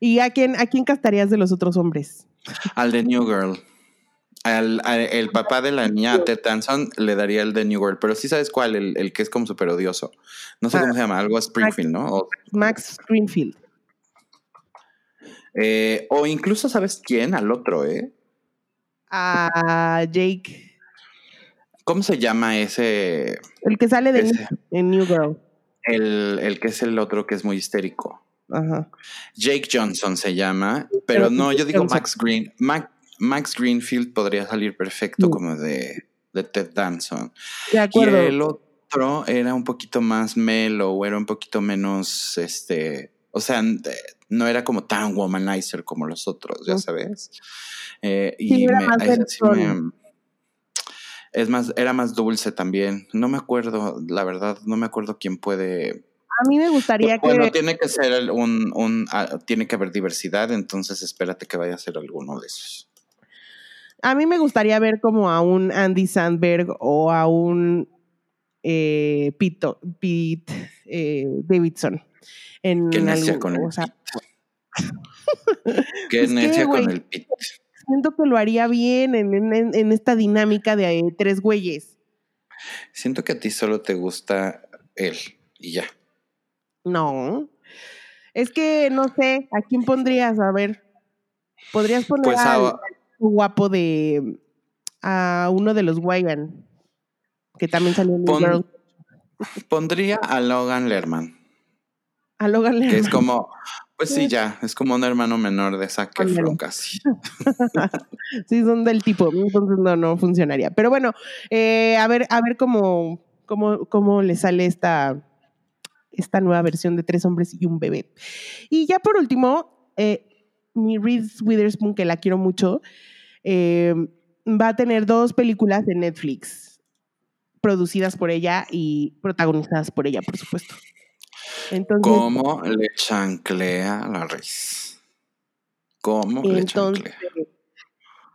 ¿Y a quién, a quién castarías de los otros hombres? Al de New Girl. Al, al- el papá de la niña, Ted Danson, le daría el de New Girl. Pero sí sabes cuál, el, el que es como súper odioso. No sé Ah. cómo se llama, algo Springfield, ¿no? O, Max Greenfield. eh, o incluso, ¿sabes quién? Al otro, ¿eh? A Jake, ¿Cómo se llama ese? el que sale de Ese. en New Girl. El, el que es el otro que es muy histérico. Ajá. Jake Johnson se llama, pero no, yo digo. Max Green. Mac- Max Greenfield podría salir perfecto Sí. como de, de Ted Danson. De Y el otro era un poquito más mellow, era un poquito menos, este, o sea, eh, no era como tan womanizer como los otros, ya sabes. Eh, Sí, y era me- más sí es más, era más dulce también. No me acuerdo, la verdad, no me acuerdo quién puede. A mí me gustaría Bueno, que tiene que ser un, un ah, tiene que haber diversidad, entonces espérate que vaya a ser alguno de esos. A mí me gustaría ver como a un Andy Sandberg o a un eh, Pete, Pete, eh, Davidson. En Qué necia algún- con el o sea, Qué Pues, ¿qué, necia con el pit. siento que lo haría bien en, en- en esta dinámica de eh, tres güeyes. Siento que a ti solo te gusta él y ya. No. Es que no sé, ¿a quién pondrías? A ver. Podrías poner Pues a- al guapo de a uno de los Wyan, que también salió en Pon- Girl. Pondría a Logan Lerman, A Logan que es Lerman. como, pues sí, ya, es como un hermano menor de Zac. Efron casi. Sí, son del tipo, entonces no, no funcionaría. Pero bueno, eh, a ver, a ver cómo, cómo, cómo le sale esta, esta nueva versión de Tres Hombres y un Bebé. Y ya por último, eh, mi Reese Witherspoon, que la quiero mucho, eh, va a tener dos películas en Netflix, producidas por ella y protagonizadas por ella, por supuesto. Entonces, ¿Cómo le chanclea la Reese? ¿Cómo le chanclea?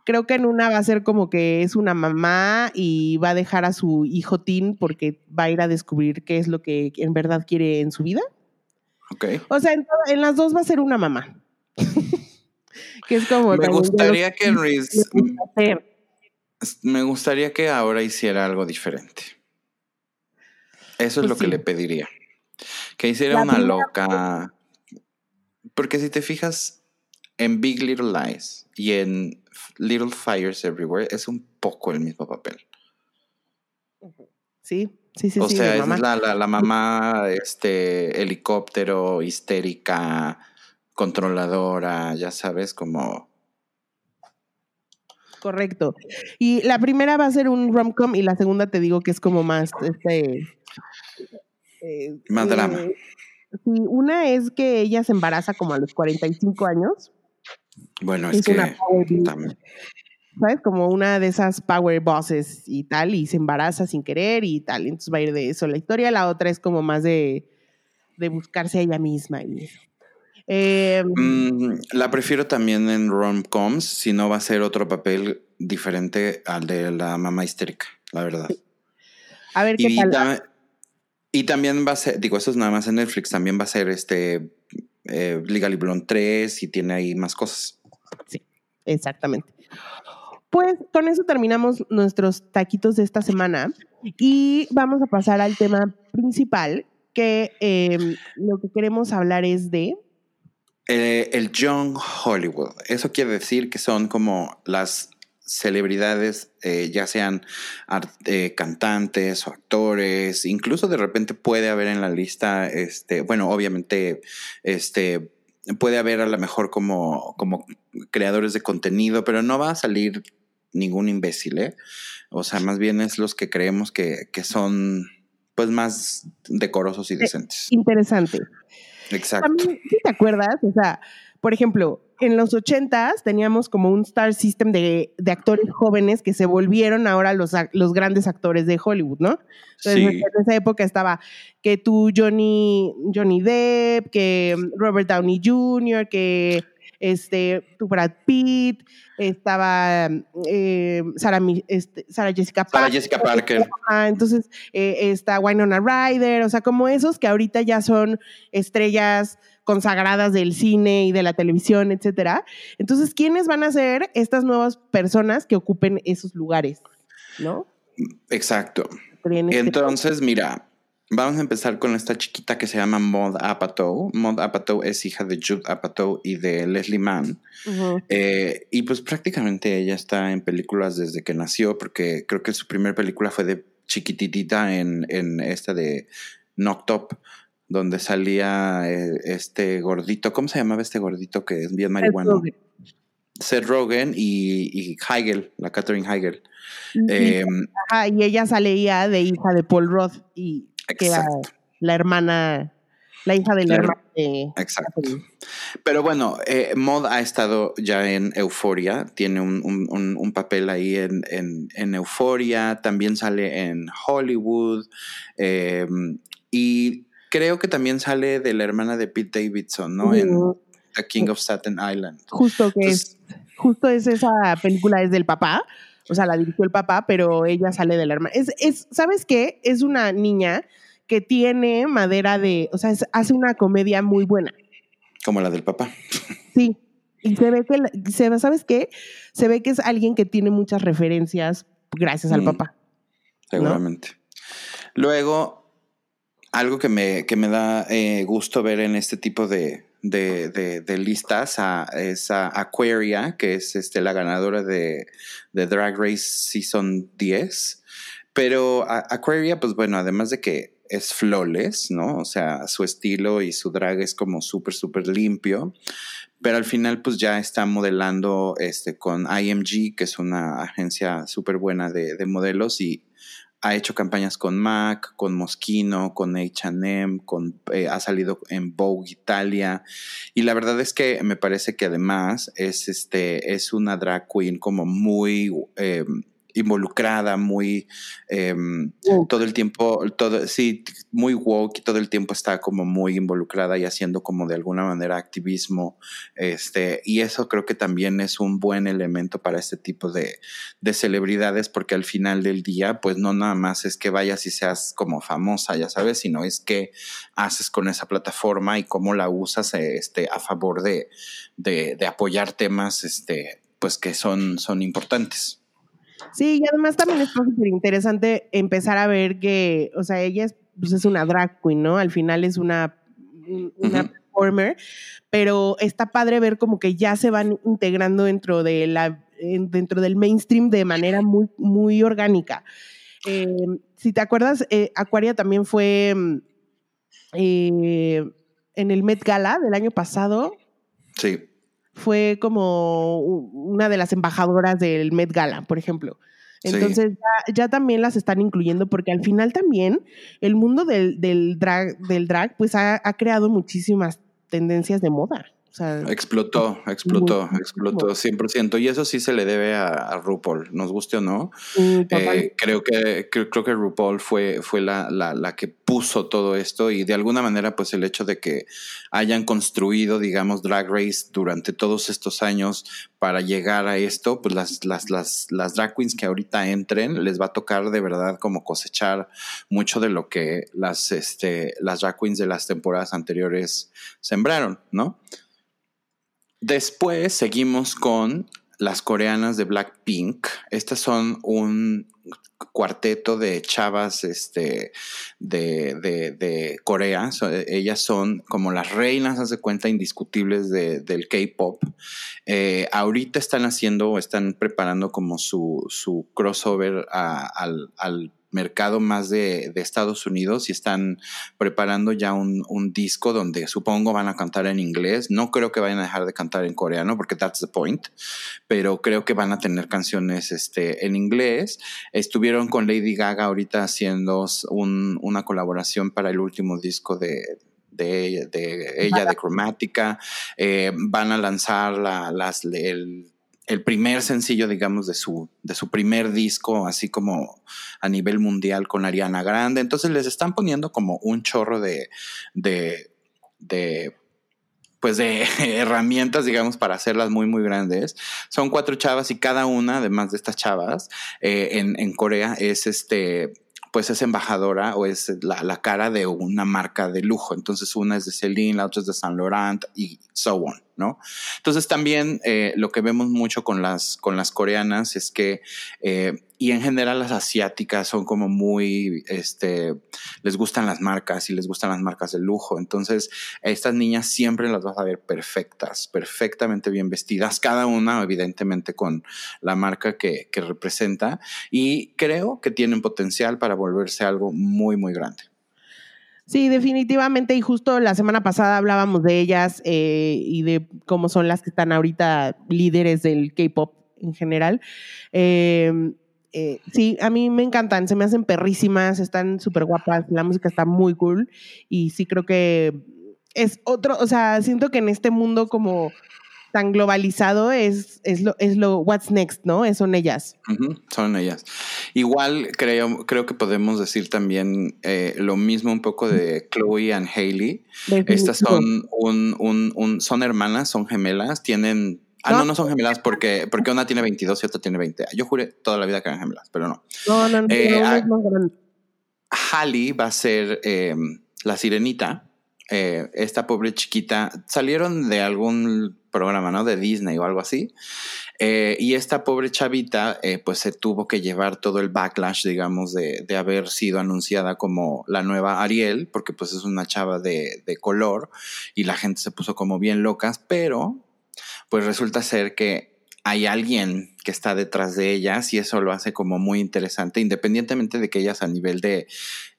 creo que en una va a ser como que es una mamá y va a dejar a su hijo teen porque va a ir a descubrir qué es lo que en verdad quiere en su vida. Ok. O sea, en, en las dos va a ser una mamá. que es como Me gustaría que Reese, me gustaría que ahora hiciera algo diferente. Eso es Pues lo que le pediría. Que hiciera La una loca. Porque si te fijas en Big Little Lies y en Little Fires Everywhere, es un poco el mismo papel. Sí, sí, sí, o sí, sea, es mamá. la, la, la mamá, este, helicóptero, histérica, controladora, ya sabes, como. Correcto. Y la primera va a ser un rom-com y la segunda te digo que es como más, este... eh, Más drama. Sí, una es que ella se embaraza como a los 45 años. Bueno, es Es una que. también- ¿sabes? Como una de esas power bosses y tal, y se embaraza sin querer y tal. Entonces va a ir de eso la historia. La otra es como más de, de buscarse a ella misma. Y eso. Eh, Mm, la prefiero también en rom-coms, si no va a ser otro papel diferente al de la mamá histérica, la verdad. a ver qué Y, tal. ta- y también va a ser, digo, eso es nada más en Netflix, también va a ser este eh, Legally Blonde 3 y tiene ahí más cosas. Exactamente. Pues con eso terminamos nuestros taquitos de esta semana y vamos a pasar al tema principal, que eh, lo que queremos hablar es de... Eh, el Young Hollywood. Eso quiere decir que son como las celebridades, eh, ya sean eh, cantantes o actores, incluso de repente puede haber en la lista, este, bueno, obviamente, este, puede haber a lo mejor como, como creadores de contenido, pero no va a salir ningún imbécil, ¿eh? O sea, más bien es los que creemos que, que son pues más decorosos y decentes. Interesante. Exacto. También, ¿sí te acuerdas? O sea, por ejemplo, en los ochentas teníamos como un star system de, de actores jóvenes que se volvieron ahora los, los grandes actores de Hollywood, ¿no? Entonces, Sí. en esa época estaba que tú, Johnny, Johnny Depp, que Robert Downey Jr., que este, Brad Pitt, estaba eh, Sarah, Mi- este, Jessica Parker. Jessica Parker. Ah, entonces eh, está Winona Ryder, o sea, como esos que ahorita ya son estrellas consagradas del cine y de la televisión, etcétera. Entonces, ¿quiénes van a ser estas nuevas personas que ocupen esos lugares? ¿No? Exacto. Serían este- Entonces, mira, vamos a empezar con esta chiquita que se llama Maud Apatow. Maud Apatow es hija de Jude Apatow y de Leslie Mann. Eh, y pues prácticamente ella está en películas desde que nació, porque creo que su primera película fue de chiquititita en, en esta de Knocked Up, donde salía eh, este gordito. ¿Cómo se llamaba este gordito que es bien marihuano? Seth Rogen y, y Heigl, la Catherine Heigl. Y, Eh, ajá, y ella salía de hija de Paul Roth, y que era la hermana, la hija de la La her- hermana de Exacto. Pero bueno, eh, Maud ha estado ya en Euforia, tiene un, un- un- papel ahí en, en, en Euforia, también sale en Hollywood eh, y creo que también sale de la hermana de Pete Davidson, ¿no? En. The King of Staten Island. Justo que Entonces, es, justo es esa película es del papá, o sea, la dirigió el papá, pero ella sale de la hermana. Es, es, ¿sabes qué? Es una niña que tiene madera de, o sea, es- hace una comedia muy buena. como la del papá. Sí, Y se ve que, se ve, ¿sabes qué? Se ve que es alguien que tiene muchas referencias gracias al Mm. papá. Seguramente. Luego, algo que me, que me da eh, gusto ver en este tipo de, de, de- listas a- es a Aquaria, que es este, la ganadora de, de Drag Race Season 10. Pero Aquaria, pues bueno, además de que es flawless, ¿no? O sea, su estilo y su drag es como súper, súper limpio. Pero al final, pues ya está modelando este, con IMG, que es una agencia súper buena de, de modelos y ha hecho campañas con MAC, con Moschino, con H&M, con, eh, ha salido en Vogue Italia. Y la verdad es que me parece que además es, este, es una drag queen como muy eh, involucrada, muy... em, todo el tiempo, todo, sí, muy woke todo el tiempo está como muy involucrada y haciendo como de alguna manera activismo. Este, y eso creo que también es un buen elemento para este tipo de, de celebridades, porque al final del día, pues no nada más es que vayas y seas como famosa, ya sabes, sino es que haces con esa plataforma y cómo la usas este, a favor de, de, de apoyar temas este, pues que son, son importantes. Sí, y además también está súper interesante empezar a ver que, o sea, ella es, pues es una drag queen, ¿no? Al final es una, un- una performer, pero está padre ver como que ya se van integrando dentro de la en- dentro del mainstream de manera muy, muy orgánica. Eh, si te acuerdas, eh, Aquaria también fue mm, eh, en el Met Gala del año pasado, Sí. Fue como una de las embajadoras del Met Gala, por ejemplo. Sí. Entonces ya, ya también las están incluyendo porque al final también el mundo del, del drag, del drag pues ha, ha creado muchísimas tendencias de moda. Sea, Explotó, explotó, explotó 100%. Y eso sí se le debe a, a RuPaul, nos guste o no. Eh, creo, que, creo, creo que RuPaul fue, fue la, la, la que puso todo esto y de alguna manera pues el hecho de que hayan construido, digamos, Drag Race durante todos estos años para llegar a esto, pues las, las, las, las drag queens que ahorita entren les va a tocar de verdad como cosechar mucho de lo que las, este, las drag queens de las temporadas anteriores sembraron, ¿no? Después seguimos con las coreanas de Blackpink. Estas son un cuarteto de chavas este, de, de, de Corea. So, ellas son como las reinas, hace cuenta, indiscutibles de, del K-pop. Eh, ahorita están haciendo, están preparando como su, su crossover al, al mercado más de, de, Estados Unidos y están preparando ya un, un, disco donde supongo van a cantar en inglés. No creo que vayan a dejar de cantar en coreano porque that's the point, pero creo que van a tener canciones este, en inglés. Estuvieron con Lady Gaga ahorita haciendo un, una colaboración para el último disco de, de, de ella, de Cromática. Eh, van a lanzar la, las, el el primer sencillo, digamos, de su, de su primer disco, así como a nivel mundial con Ariana Grande. Entonces les están poniendo como un chorro de, de, de pues de herramientas, digamos, para hacerlas muy, muy grandes. Son cuatro chavas y cada una, además de estas chavas, eh, en, en Corea es este pues es embajadora o es la, la, cara de una marca de lujo. Entonces una es de Celine, la otra es de Saint Laurent y so on, ¿no? Entonces también eh, lo que vemos mucho con las, con las coreanas es que, eh, y en general las asiáticas son como muy, este, les gustan las marcas y les gustan las marcas de lujo. Entonces estas niñas siempre las vas a ver perfectas, perfectamente bien vestidas, cada una evidentemente con la marca que, que representa y creo que tienen potencial para volverse algo muy, muy grande. Sí, definitivamente. Y justo la semana pasada hablábamos de ellas eh, y de cómo son las que están ahorita líderes del K-pop en general. Eh, eh, sí, a mí me encantan, se me hacen perrísimas, están súper guapas, la música está muy cool y sí creo que es otro, o sea, siento que en este mundo como tan globalizado es, es, lo, es lo what's next, ¿no? Es, son ellas. Uh -huh, son ellas. Igual creo, creo que podemos decir también eh, lo mismo un poco de Chloe y Hailey. Estas son un, un, un, son hermanas, son gemelas, tienen Ah, no, no, no son gemelas porque, porque una tiene 22 y otra tiene 20. Yo juré toda la vida que eran gemelas, pero no. No, no, no. Eh, no, no, no Halle va a ser eh, la sirenita eh, esta pobre chiquita, salieron de algún programa, ¿no? De Disney o algo así. Eh, y esta pobre chavita, eh, pues se tuvo que llevar todo el backlash, digamos, de, de, haber sido anunciada como la nueva Ariel, porque pues es una chava de, de color y la gente se puso como bien locas, pero pues resulta ser que hay alguien que está detrás de ellas y eso lo hace como muy interesante, independientemente de que ellas a nivel de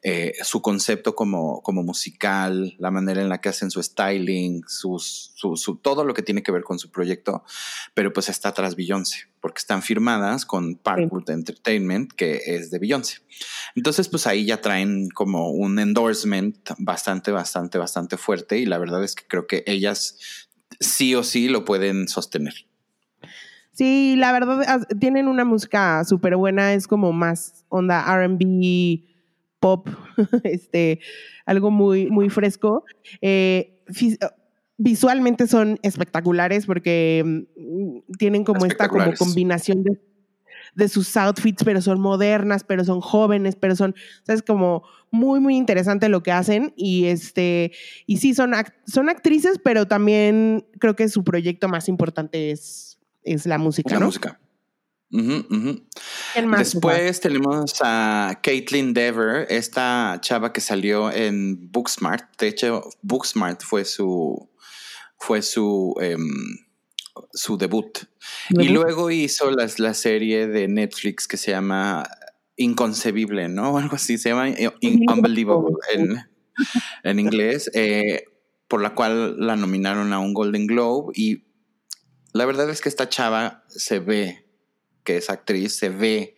eh, su concepto como, como musical, la manera en la que hacen su styling, sus, su, su, todo lo que tiene que ver con su proyecto, pero pues está tras Beyoncé, porque están firmadas con Parkwood sí. Entertainment, que es de Beyoncé. Entonces, pues ahí ya traen como un endorsement bastante, bastante, bastante fuerte y la verdad es que creo que ellas sí o sí lo pueden sostener. Sí, la verdad, tienen una música súper buena, es como más onda RB, pop, este, algo muy, muy fresco. Eh, visualmente son espectaculares porque mm, tienen como esta como combinación de, de, sus outfits, pero son modernas, pero son jóvenes, pero son, es como muy, muy interesante lo que hacen. Y este, y sí, son, act son actrices, pero también creo que su proyecto más importante es es la música. La ¿no? música. Uh -huh, uh -huh. Después tenemos a Caitlin Dever, esta chava que salió en Booksmart. De hecho, Booksmart fue su fue su um, su debut. ¿Debut? Y luego hizo las, la serie de Netflix que se llama Inconcebible, ¿no? Algo así, se llama In Unbelievable en, en inglés, eh, por la cual la nominaron a un Golden Globe y la verdad es que esta chava se ve que es actriz, se ve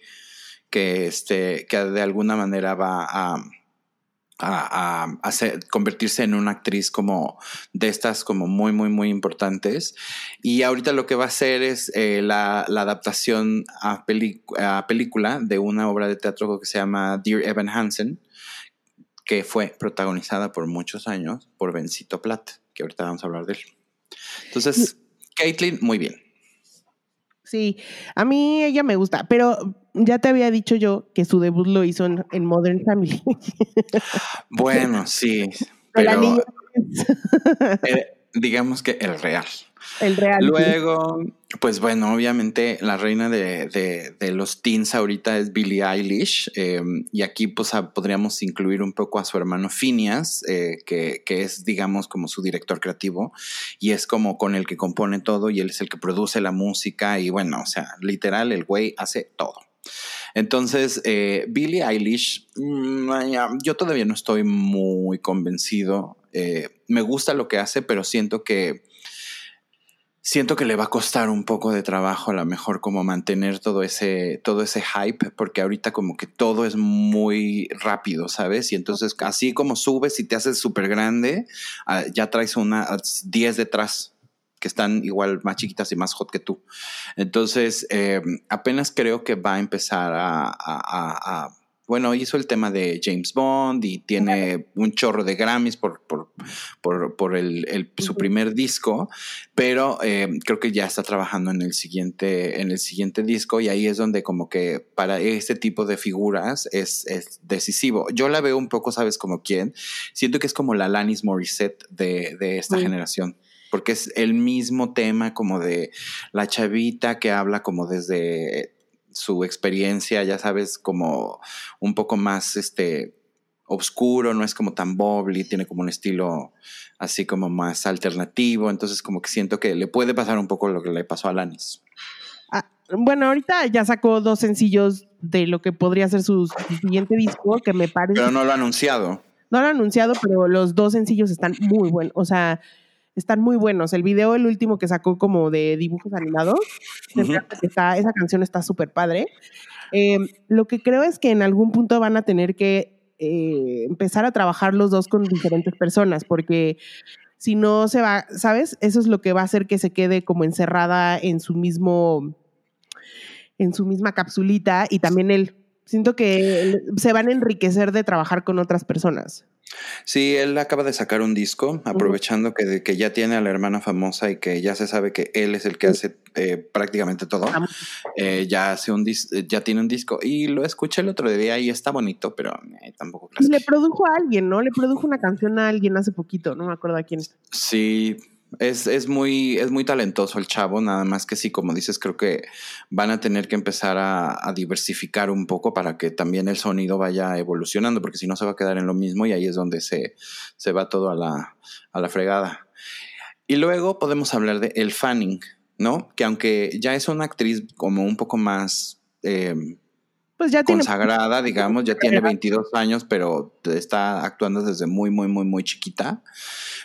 que, este, que de alguna manera va a, a, a hacer, convertirse en una actriz como de estas como muy, muy, muy importantes. Y ahorita lo que va a hacer es eh, la, la, adaptación a, a, película de una obra de teatro que se llama Dear Evan Hansen, que fue protagonizada por muchos años por Bencito Platt, que ahorita vamos a hablar de él. Entonces... Caitlyn, muy bien. Sí, a mí ella me gusta, pero ya te había dicho yo que su debut lo hizo en, en Modern Family. Bueno, sí, pero eh, digamos que el real. El real. Luego, pues bueno, obviamente la reina de, de, de los teens ahorita es Billie Eilish. Eh, y aquí pues a, podríamos incluir un poco a su hermano Phineas, eh, que, que, es digamos como su director creativo y es como con el que compone todo y él es el que produce la música y bueno, o sea, literal el güey hace todo. Entonces, eh, Billie Eilish, mmm, yo todavía no estoy muy convencido. Eh, me gusta lo que hace, pero siento que siento que le va a costar un poco de trabajo a lo mejor como mantener todo ese, todo ese hype, porque ahorita como que todo es muy rápido, ¿sabes? Y entonces así como subes y te haces súper grande, uh, ya traes una 10 detrás que están igual más chiquitas y más hot que tú. Entonces, eh, apenas creo que va a empezar a, a, a, a bueno, hizo el tema de James Bond y tiene un chorro de Grammys por, por, por, por el, el, su primer disco, pero eh, creo que ya está trabajando en el, siguiente, en el siguiente disco y ahí es donde como que para este tipo de figuras es, es decisivo. Yo la veo un poco, ¿sabes? Como quién. Siento que es como la Lanis Morissette de, de esta generación porque es el mismo tema como de la chavita que habla como desde su experiencia, ya sabes, como un poco más este oscuro, no es como tan bubbly, tiene como un estilo así como más alternativo, entonces como que siento que le puede pasar un poco lo que le pasó a Lanis. Ah, bueno, ahorita ya sacó dos sencillos de lo que podría ser su, su siguiente disco, que me parece... Pero no lo ha anunciado. No lo ha anunciado, pero los dos sencillos están muy buenos, o sea, están muy buenos. El video, el último que sacó como de dibujos animados, uh -huh. está, esa canción está súper padre. Eh, lo que creo es que en algún punto van a tener que eh, empezar a trabajar los dos con diferentes personas, porque si no se va, ¿sabes? Eso es lo que va a hacer que se quede como encerrada en su mismo, en su misma capsulita y también él Siento que se van a enriquecer de trabajar con otras personas. Sí, él acaba de sacar un disco, aprovechando que, que ya tiene a la hermana famosa y que ya se sabe que él es el que hace eh, prácticamente todo. Eh, ya hace un ya tiene un disco y lo escuché el otro día y está bonito, pero eh, tampoco. Le produjo a alguien, ¿no? Le produjo una canción a alguien hace poquito, no me acuerdo a quién. Sí, es, es, muy, es muy talentoso el chavo, nada más que sí, como dices, creo que van a tener que empezar a, diversificar un poco para que también el sonido vaya evolucionando, porque si no se va a quedar en lo mismo y ahí es donde se, se va todo a la, a la fregada. Y luego podemos hablar de El Fanning, ¿no? Que aunque ya es una actriz como un poco más... Eh, pues ya tiene consagrada, digamos, ya tiene 22 años, pero está actuando desde muy, muy, muy, muy chiquita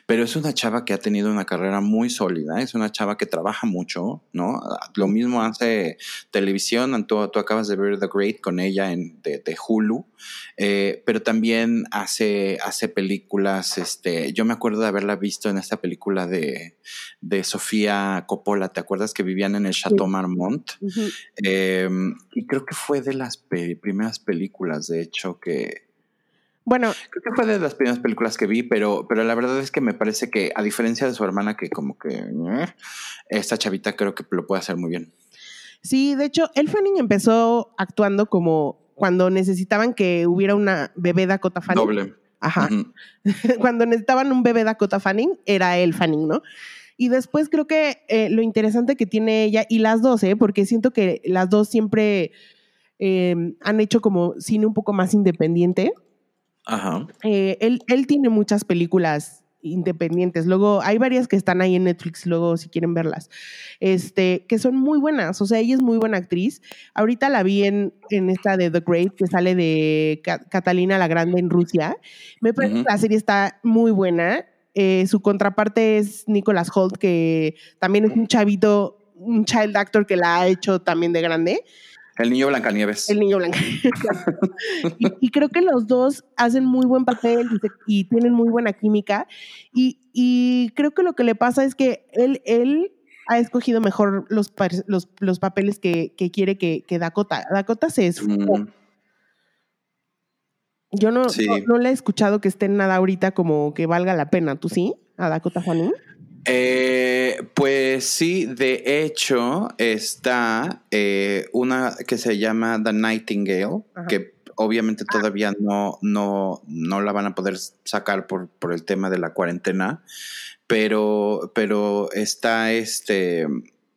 pero es una chava que ha tenido una carrera muy sólida, es una chava que trabaja mucho, ¿no? Lo mismo hace televisión, tú, tú acabas de ver The Great con ella en, de, Hulu, eh, pero también hace, hace películas, este, yo me acuerdo de haberla visto en esta película de, Sofía Coppola, ¿te acuerdas que vivían en el Chateau Marmont? Em, y creo que fue de las primeras películas, de hecho, que, bueno, creo que fue de las primeras películas que vi, pero, pero la verdad es que me parece que, a diferencia de su hermana, que como que eh, esta chavita creo que lo puede hacer muy bien. Sí, de hecho, El Fanning empezó actuando como cuando necesitaban que hubiera una bebé Dakota Fanning. Doble. Ajá. cuando necesitaban un bebé Dakota Fanning, era el Fanning, ¿no? Y después creo que eh, lo interesante que tiene ella, y las dos, ¿eh? porque siento que las dos siempre eh, han hecho como cine un poco más independiente. Ajá. Eh, él, él tiene muchas películas independientes. Luego hay varias que están ahí en Netflix, luego si quieren verlas, este, que son muy buenas. O sea, ella es muy buena actriz. Ahorita la vi en, en esta de The Great, que sale de Catalina la Grande en Rusia. Me parece que la serie está muy buena. Eh, su contraparte es Nicholas Holt, que también es un chavito, un child actor que la ha hecho también de grande. El niño Blancanieves. El niño Blancanieves. y, creo que los dos hacen muy buen papel y, tienen muy buena química. Y, creo que lo que le pasa es que él, él ha escogido mejor los, los, papeles que, quiere que, Dakota. Dakota se esfumó. Mm. Yo no, no, le he escuchado que esté en nada ahorita como que valga la pena. ¿Tú sí? ¿A Dakota Fanning? Eh, pues sí, de hecho está eh, una que se llama The Nightingale, que obviamente todavía no, no, no la van a poder sacar por, por el tema de la cuarentena, pero, pero está este,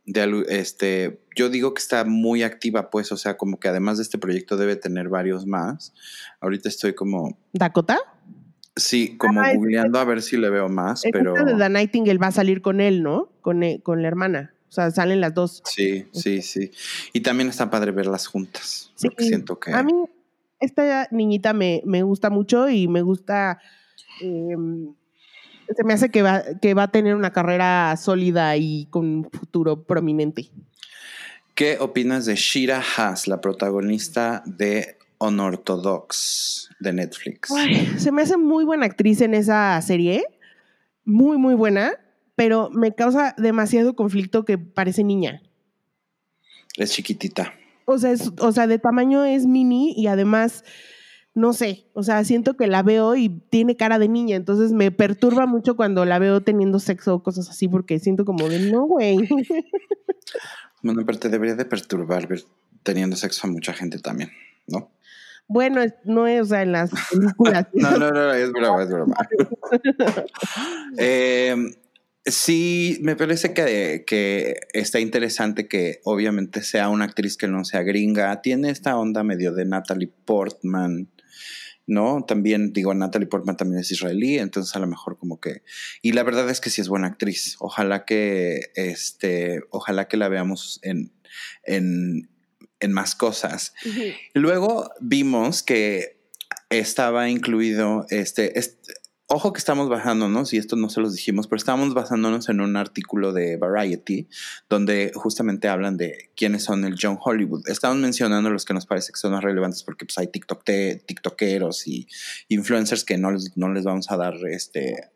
de, este, yo digo que está muy activa, pues, o sea, como que además de este proyecto debe tener varios más. Ahorita estoy como... ¿Dakota? Sí, como googleando a ver si le veo más, pero... de The Nightingale va a salir con él, ¿no? Con, eh, con la hermana. O sea, salen las dos. Sí, sí, sí. Y también está padre verlas juntas. Sí, siento que... A mí esta niñita me, me gusta mucho y me gusta... Em, se me hace que va, que va a tener una carrera sólida y con un futuro prominente. ¿Qué opinas de Shira Haas, la protagonista de Unorthodox de Netflix. se me hace muy buena actriz en esa serie, muy, muy buena, pero me causa demasiado conflicto que parece niña. Es chiquitita. O sea, o sea, de tamaño es mini y además, no sé, o sea, siento que la veo y tiene cara de niña, entonces me perturba mucho cuando la veo teniendo sexo o cosas así, porque siento como de, no, güey. Bueno, pero te debería de perturbar ver teniendo sexo a mucha gente también, ¿no? Bueno, no es, o sea, en las películas. no, no, no, es broma, es broma. Em, sí, me parece que, que, está interesante que obviamente sea una actriz que no sea gringa. Tiene esta onda medio de Natalie Portman, ¿no? También, digo, Natalie Portman también es israelí, entonces a lo mejor como que... Y la verdad es que sí es buena actriz. Ojalá que, este, ojalá que la veamos en, en en más cosas. Luego vimos que estaba incluido este, ojo que estamos basándonos, y esto no se los dijimos, pero estamos basándonos en un artículo de Variety donde justamente hablan de quiénes son el John Hollywood. Estamos mencionando los que nos parece que son más relevantes porque pues, hay TikTok, TikTokeros y influencers que no les, no les vamos a dar este,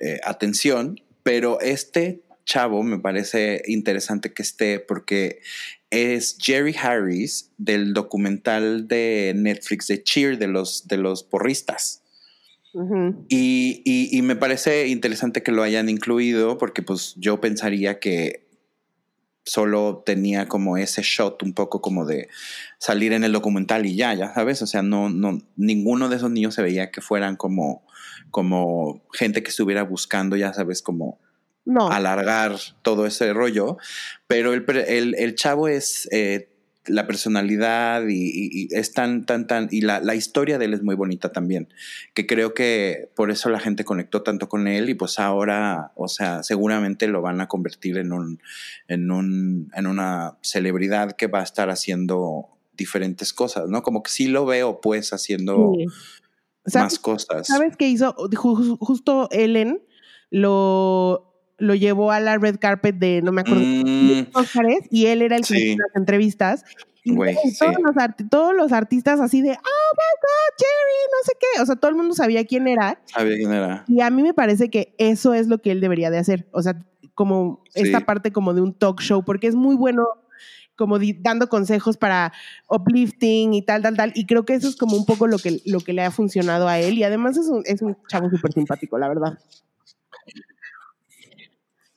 eh, atención, pero este chavo me parece interesante que esté porque es Jerry Harris del documental de Netflix de Cheer de los, de los porristas. y, y, me parece interesante que lo hayan incluido porque pues yo pensaría que solo tenía como ese shot un poco como de salir en el documental y ya, ya sabes, o sea, no, no, ninguno de esos niños se veía que fueran como, como gente que estuviera buscando, ya sabes, como alargar todo ese rollo, pero el, el, el chavo es eh, la personalidad y, es tan, tan, tan, y la, la, historia de él es muy bonita también, que creo que por eso la gente conectó tanto con él y pues ahora, o sea, seguramente lo van a convertir en un, en un, en una celebridad que va a estar haciendo diferentes cosas, ¿no? Como que sí lo veo pues haciendo más cosas. ¿Sabes qué hizo? Justo Ellen lo lo llevó a la red carpet de, no me acuerdo, mm. y él era el que hacía las entrevistas. Y todos, los todos, los artistas así de, oh my God, Jerry, no sé qué. O sea, todo el mundo sabía quién era. Sabía quién era. Y a mí me parece que eso es lo que él debería de hacer. O sea, como esta parte como de un talk show, porque es muy bueno como dando consejos para uplifting y tal, tal, tal. Y creo que eso es como un poco lo que, lo que le ha funcionado a él. Y además es un, es un chavo súper simpático, la verdad.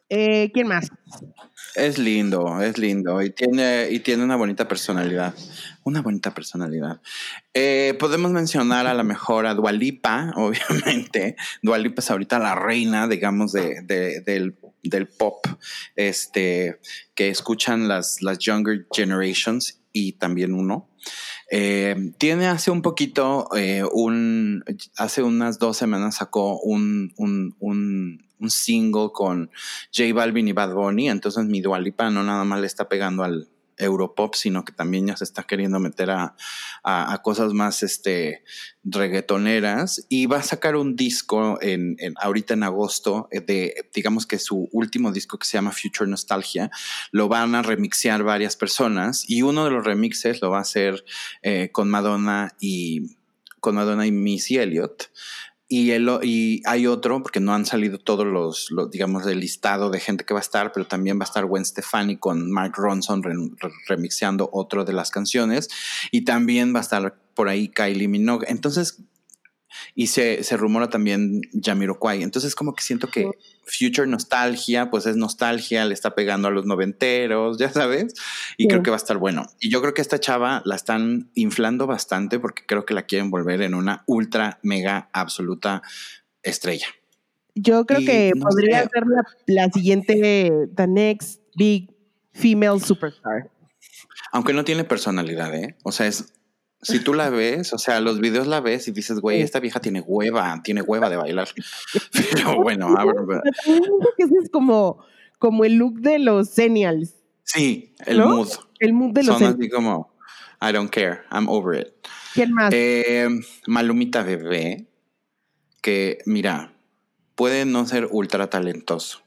Eh, ¿Quién más? Es lindo, es lindo y tiene, y tiene una bonita personalidad. Una bonita personalidad. Eh, podemos mencionar a la mejor a Dualipa, obviamente. Dualipa es ahorita la reina, digamos, de, del, pop, este, que escuchan las, las younger generations y también uno. Eh, tiene hace un poquito, un, hace unas dos semanas sacó un, un, un un single con J Balvin y Bad Bunny, entonces mi Dualipa no nada más le está pegando al Europop, sino que también ya se está queriendo meter a, cosas más este, reggaetoneras y va a sacar un disco en, ahorita en agosto eh, de, digamos que su último disco que se llama Future Nostalgia, lo van a remixear varias personas y uno de los remixes lo va a hacer eh, con Madonna y con Madonna y Missy Elliott. Y, el, y hay otro, porque no han salido todos los, digamos, el listado de gente que va a estar, pero también va a estar Gwen Stefani con Mark Ronson remixeando otro de las canciones. Y también va a estar por ahí Kylie Minogue. Entonces, y se, se rumora también Jamiroquai. Entonces, como que siento que Future Nostalgia, pues es nostalgia, le está pegando a los noventeros, ya sabes. Y creo que va a estar bueno. Y yo creo que esta chava la están inflando bastante porque creo que la quieren volver en una ultra, mega, absoluta estrella. Yo creo que podría ser la, la siguiente, the next big female superstar. Aunque no tiene personalidad, ¿eh? O sea, es si tú la ves, o sea, los videos la ves y dices, güey, esta vieja tiene hueva, tiene hueva de bailar. Pero bueno, que es como, como el look de los senials. Sí, el mood. El mood de los Son así como, I don't care, I'm over it. ¿Quién más? Eh, Malumita Bebé, que mira, puede no ser ultra talentoso.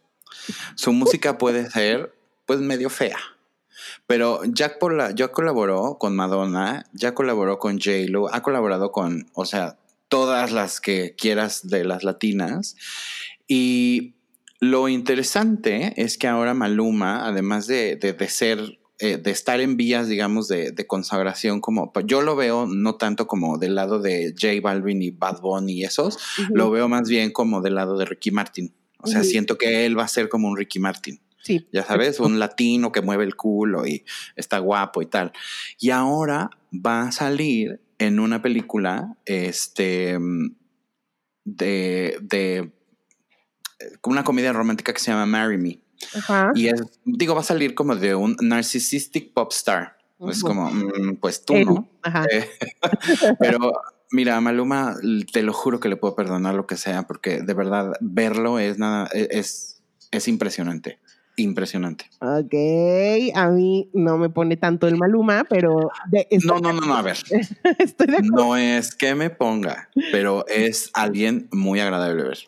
Su música puede ser, pues, medio fea. Pero ya, por la, ya colaboró con Madonna, ya colaboró con J-Lo, ha colaborado con, o sea, todas las que quieras de las latinas. Y lo interesante es que ahora Maluma, además de, de, ser eh, de estar en vías, digamos, de, de, consagración, como yo lo veo no tanto como del lado de J Balvin y Bad Bunny y esos, lo veo más bien como del lado de Ricky Martin. O sea, siento que él va a ser como un Ricky Martin. Sí. Ya sabes, un latino que mueve el culo y está guapo y tal. Y ahora va a salir en una película este, de, de una comedia romántica que se llama Marry Me. Y es, digo, va a salir como de un narcissistic pop star. Es como, mm, pues tú, ¿no? Eh, pero mira, Maluma, te lo juro que le puedo perdonar lo que sea, porque de verdad verlo es nada, e, es, es impresionante impresionante. Ok, a mí no me pone tanto el Maluma, pero... no, no, no, no, a ver. estoy de No es que me ponga, pero es alguien muy agradable ver.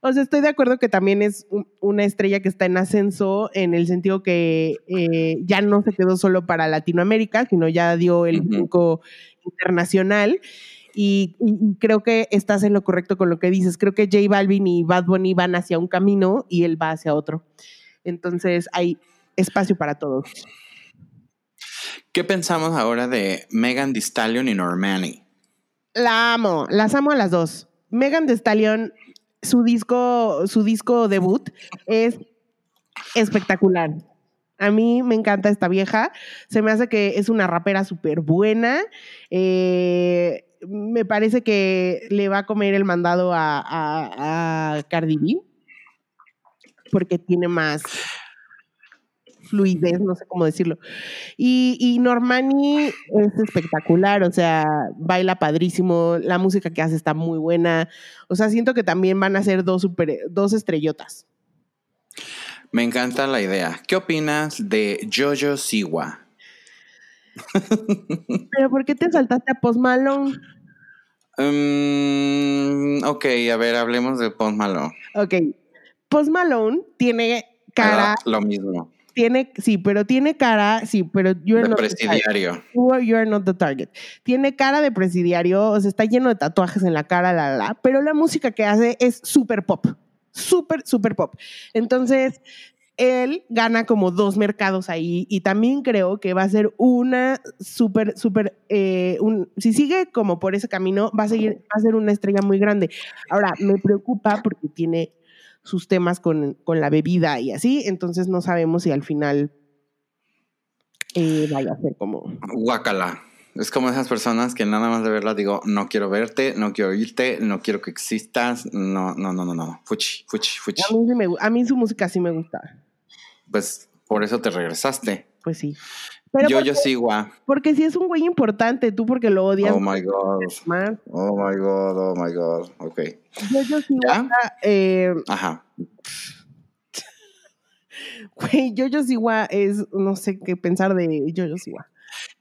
O sea, estoy de acuerdo que también es una estrella que está en ascenso en el sentido que eh, ya no se quedó solo para Latinoamérica, sino ya dio el brinco internacional. Y, y, creo que estás en lo correcto con lo que dices. Creo que J Balvin y Bad Bunny van hacia un camino y él va hacia otro. Entonces hay espacio para todos. ¿Qué pensamos ahora de Megan Thee Stallion y Normani? La amo, las amo a las dos. Megan Thee Stallion, su disco, su disco debut es espectacular. A mí me encanta esta vieja. Se me hace que es una rapera súper buena. Eh, me parece que le va a comer el mandado a, a, a Cardi B. Porque tiene más fluidez, no sé cómo decirlo. Y, y, Normani es espectacular, o sea, baila padrísimo, la música que hace está muy buena. O sea, siento que también van a ser dos, super, dos estrellotas. Me encanta la idea. ¿Qué opinas de Jojo Siwa? ¿Pero por qué te saltaste a Post Malone? Um, ok, a ver, hablemos de Post Malone. Ok. Post Malone tiene cara. Lo mismo. Tiene, sí, pero tiene cara, sí, pero you're de not presidiario. You are not the target. Tiene cara de presidiario, o sea, está lleno de tatuajes en la cara, la, la, pero la música que hace es súper pop súper, súper pop. Entonces, él gana como dos mercados ahí y también creo que va a ser una súper, súper, eh, si sigue como por ese camino, va a seguir, va a ser una estrella muy grande. Ahora, me preocupa porque tiene sus temas con, con la bebida y así, entonces no sabemos si al final eh, vaya a ser como... Guacala. Es como esas personas que nada más de verla digo, no quiero verte, no quiero oírte, no quiero que existas, no, no, no, no, no, fuchi, fuchi, fuchi. A mí, a mí su música sí me gusta. Pues por eso te regresaste. Pues sí. Yo, yo sigo a... Porque si es un güey importante, tú porque lo odias. Oh my God. Oh my God, oh my God. Ok. Yo, yo sigo eh, Ajá. Güey, Yo-Yo Siwa es, no sé qué pensar de Yo-Yo Siwa.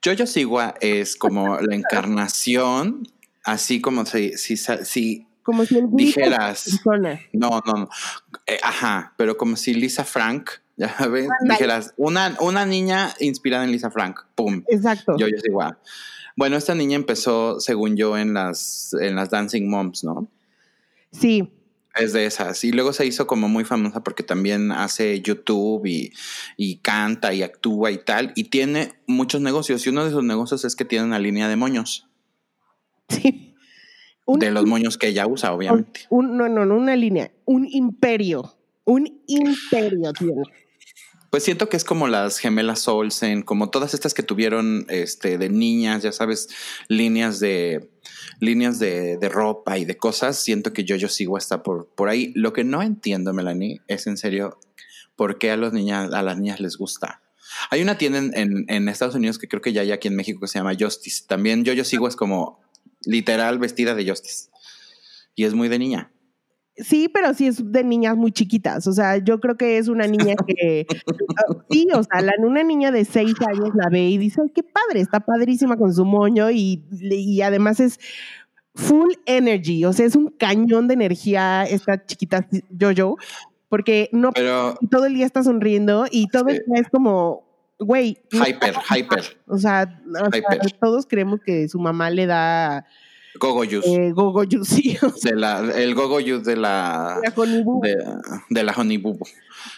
Jojo Siwa es como la encarnación, así como si, si, si como si dijeras. No, no, no. Eh, ajá, pero como si Lisa Frank, ya dijeras, una, una niña inspirada en Lisa Frank. ¡Pum! Exacto. Jojo Siwa. Bueno, esta niña empezó, según yo, en las, en las Dancing Moms, ¿no? Sí, es de esas. Y luego se hizo como muy famosa porque también hace YouTube y, canta y actúa y tal. Y tiene muchos negocios. Y uno de sus negocios es que tiene una línea de moños. Sí. de los moños que ella usa, obviamente. Un, no, no, no, una línea. Un imperio. Un imperio tiene. Pues siento que es como las gemelas Olsen, como todas estas que tuvieron este, de niñas, ya sabes, líneas de líneas de, ropa y de cosas. Siento que yo yo sigo hasta por, por ahí. Lo que no entiendo, Melanie, es en serio por qué a, los niñas, a las niñas les gusta. Hay una tienda en, en, Estados Unidos que creo que ya hay aquí en México que se llama Justice. También yo yo sigo es como literal vestida de Justice. Y es muy de niña. Sí, pero sí es de niñas muy chiquitas. O sea, yo creo que es una niña que. sí, o sea, una niña de seis años la ve y dice, Ay, qué padre, está padrísima con su moño y, y además es full energy. O sea, es un cañón de energía esta chiquita yo-yo, porque no. Pero, todo el día está sonriendo y todo el día es como. Güey. Hyper, hyper. O sea, todos creemos que su mamá le da Gogo Juice. Eh, gogo Juice, sí. el Gogo Juice de la. De, la Honey Boo.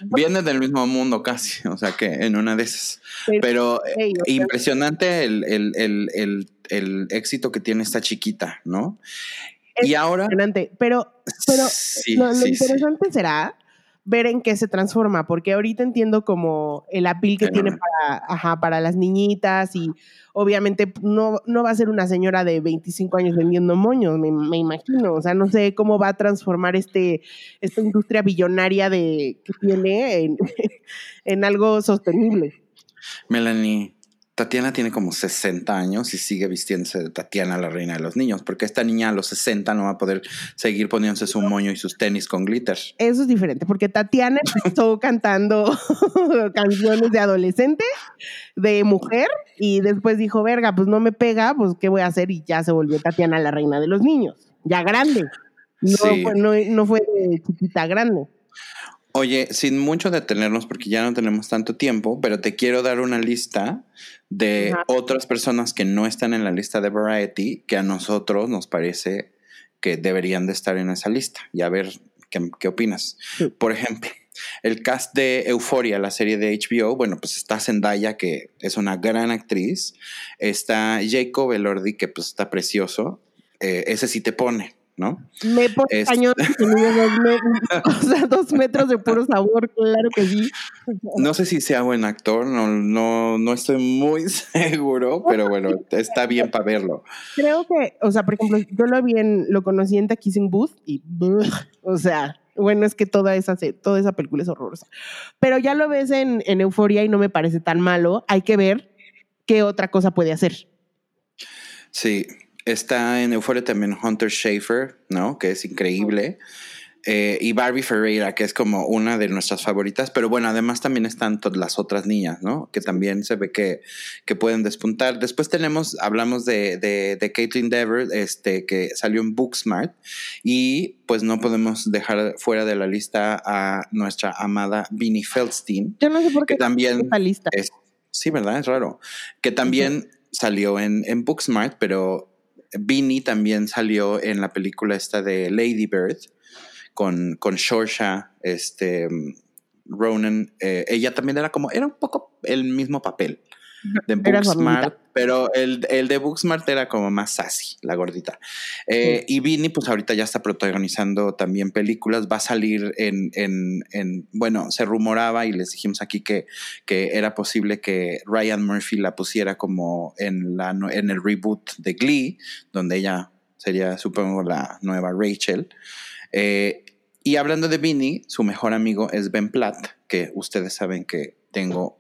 Viene del mismo mundo casi, o sea que en una de esas. Pero, eh, impresionante el, éxito que tiene esta chiquita, ¿no? y ahora. Impresionante, pero, pero lo, interesante será ver en qué se transforma, porque ahorita entiendo como el apil que tiene para, ajá, para las niñitas y obviamente no, no va a ser una señora de 25 años vendiendo moños, me, me, imagino, o sea, no sé cómo va a transformar este, esta industria billonaria de, que tiene en, en algo sostenible. Melanie, Tatiana tiene como 60 años y sigue vistiéndose de Tatiana, la reina de los niños, porque esta niña a los 60 no va a poder seguir poniéndose su moño y sus tenis con glitter. Eso es diferente, porque Tatiana empezó cantando canciones de adolescente, de mujer, y después dijo, verga, pues no me pega, pues ¿qué voy a hacer? Y ya se volvió Tatiana la reina de los niños, ya grande. No, fue, no, no fue de chiquita grande. Oye, sin mucho detenernos porque ya no tenemos tanto tiempo, pero te quiero dar una lista de otras personas que no están en la lista de Variety que a nosotros nos parece que deberían de estar en esa lista y a ver qué, opinas. Por ejemplo, el cast de Euphoria, la serie de HBO, bueno, pues está Zendaya, que es una gran actriz. Está Jacob Elordi, que pues está precioso. Eh, ese sí te pone, ¿no? Me pone cañón, o sea, dos metros de puro sabor, claro que sí. No sé si sea buen actor, no, no, no estoy muy seguro, pero bueno, está bien para verlo. Creo que, o sea, por ejemplo, yo lo vi en, lo conocí en The Kissing Booth y, o sea, bueno, es que toda esa, toda esa película es horrorosa. Pero ya lo ves en, en Euforia y no me parece tan malo. Hay que ver qué otra cosa puede hacer. Sí, Está en Euphoria también Hunter Schafer, ¿no? Que es increíble. Eh, y Barbie Ferreira, que es como una de nuestras favoritas, pero bueno, además también están todas las otras niñas, ¿no? Que también se ve que, que pueden despuntar. Después tenemos, hablamos de, de, de Caitlin Dever, este, que salió en Booksmart, y pues no podemos dejar fuera de la lista a nuestra amada Vinnie Feldstein. Yo no sé por qué que también lista. Es, sí, ¿verdad? Es raro. Que también salió en, en Booksmart, pero Beanie también salió en la película esta de Lady Bird con, con Shorsha, este, Ronan. Eh, ella también era como, era un poco el mismo papel de Booksmart, pero el, el, de Booksmart era como más sassy, la gordita. Eh, y Vinny, pues ahorita ya está protagonizando también películas, va a salir en, en, en, bueno, se rumoraba y les dijimos aquí que, que era posible que Ryan Murphy la pusiera como en, la, en el reboot de Glee, donde ella sería, supongo, la nueva Rachel. Eh, y hablando de Vinny, su mejor amigo es Ben Platt, que ustedes saben que tengo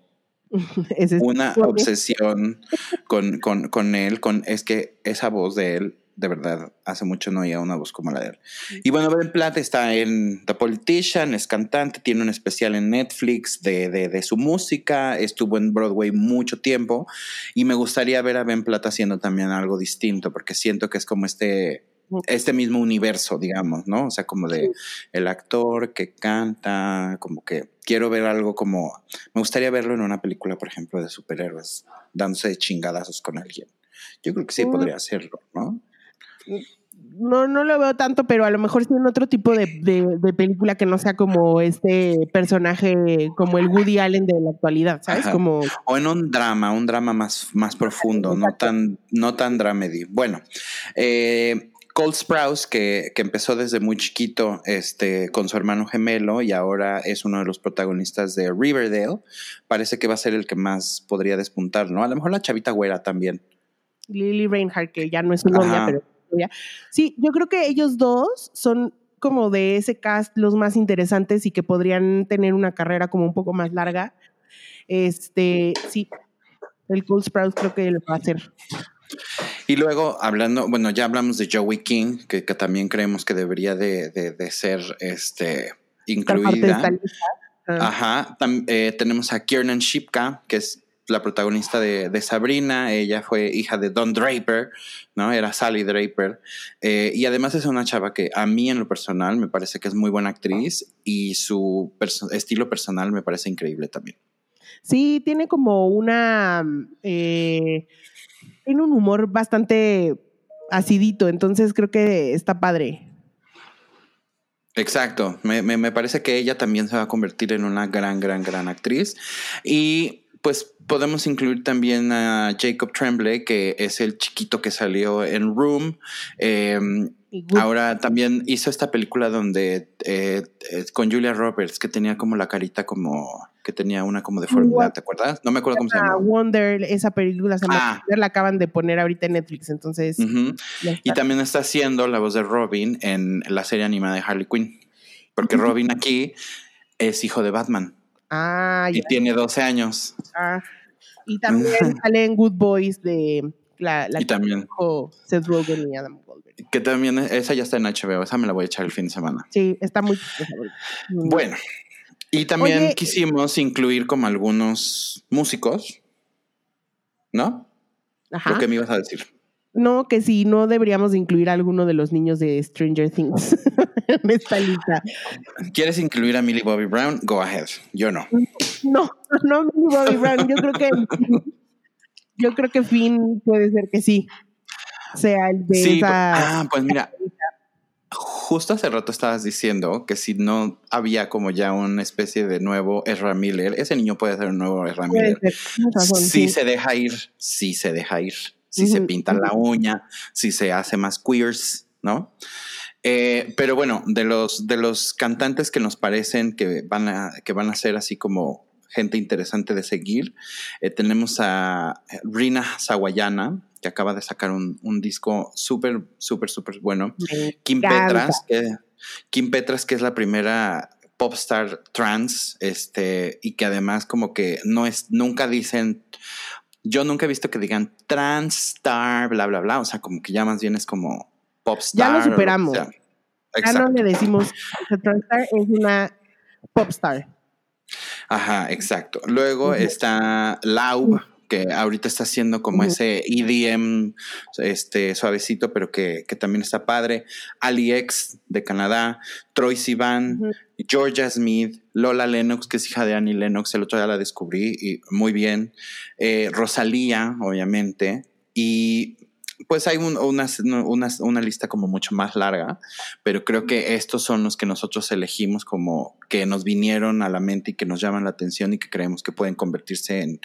una obsesión con, con, con, él, con, es que esa voz de él, de verdad, hace mucho no oía una voz como la de él. Y bueno, Ben Platt está en The Politician, es cantante, tiene un especial en Netflix de, de, de, su música, estuvo en Broadway mucho tiempo y me gustaría ver a Ben Platt haciendo también algo distinto, porque siento que es como este este mismo universo, digamos, ¿no? O sea, como de el actor que canta, como que quiero ver algo como, me gustaría verlo en una película, por ejemplo, de superhéroes, dándose chingadazos con alguien. Yo creo que sí podría hacerlo, ¿no? No, no lo veo tanto, pero a lo mejor sí en otro tipo de, de, película que no sea como este personaje, como el Woody Allen de la actualidad, ¿sabes? Como... O en un drama, un drama más, más profundo, no tan, no tan dramedy. Bueno, eh, Cole Sprouse, que, que, empezó desde muy chiquito este, con su hermano gemelo y ahora es uno de los protagonistas de Riverdale, parece que va a ser el que más podría despuntar, ¿no? A lo mejor la chavita güera también. Lily Reinhardt, que ya no es su novia, pero Sí, yo creo que ellos dos son como de ese cast los más interesantes y que podrían tener una carrera como un poco más larga. Este, sí, el Cole Sprouse creo que lo va a hacer. Y luego, hablando, bueno, ya hablamos de Joey King, que, también creemos que debería de, de, ser este, incluida. Ajá. Eh, tenemos a Kiernan Shipka, que es la protagonista de, de, Sabrina. Ella fue hija de Don Draper, ¿no? Era Sally Draper. Eh, y además es una chava que a mí en lo personal me parece que es muy buena actriz y su estilo personal me parece increíble también. Sí, tiene como una... Eh, tiene un humor bastante acidito, entonces creo que está padre. Exacto, me, me, parece que ella también se va a convertir en una gran, gran, gran actriz. Y pues podemos incluir también a Jacob Tremblay, que es el chiquito que salió en Room. Em, ahora también hizo esta película donde eh, eh, con Julia Roberts, que tenía como la carita como que tenía una como deformidad, ¿te acuerdas? No me acuerdo cómo se llama. Wonder, esa película se llama ah. la acaban de poner ahorita en Netflix, entonces. Y también está haciendo la voz de Robin en la serie animada de Harley Quinn, porque Robin aquí es hijo de Batman. Ah, y tiene 12 años. Ah, y también sale en Good Boys de la, la y también. Seth Rogen y Adam Goldberg. Que también, esa ya está en HBO, esa me la voy a echar el fin de semana. Sí, está muy... Bueno, y también quisimos incluir como algunos músicos, ¿no? Ajá. Lo que me ibas a decir. No, que si no deberíamos incluir a alguno de los niños de Stranger Things en esta lista. ¿Quieres incluir a Millie Bobby Brown? Go ahead. Yo no. No, no Millie Bobby Brown. Yo creo que yo creo que Finn puede ser que sí. Sea el de esa. Ah, pues mira. justo hace rato estabas diciendo que si no había como ya una especie de nuevo Ezra Miller, ese niño puede ser un nuevo Ezra Miller. Si se deja ir, si se deja ir. Si se pinta la uña, si se hace más queers, ¿no? Eh, pero bueno, de los, de los cantantes que nos parecen que van a, que van a ser así como gente interesante de seguir, eh, tenemos a Rina Sawayana, que acaba de sacar un, disco súper, súper, súper bueno. Kim Petras, que, Kim Petras, que es la primera pop star trans, este, y que además como que no es, nunca dicen, yo nunca he visto que digan trans star, bla, bla, bla, o sea, como que ya más bien es como pop star. Ya lo superamos. ya no le decimos que trans star es una pop star. Ajá, exacto. Luego está Lau, que ahorita está haciendo como ese EDM este, suavecito, pero que, también está padre. Ali X de Canadá, Troy Sivan, Georgia Smith, Lola Lennox, que es hija de Annie Lennox, el otro día la descubrí y muy bien. Eh, Rosalía, obviamente. Y pues hay una, lista como mucho más larga, pero creo que estos son los que nosotros elegimos como que nos vinieron a la mente y que nos llaman la atención y que creemos que pueden convertirse en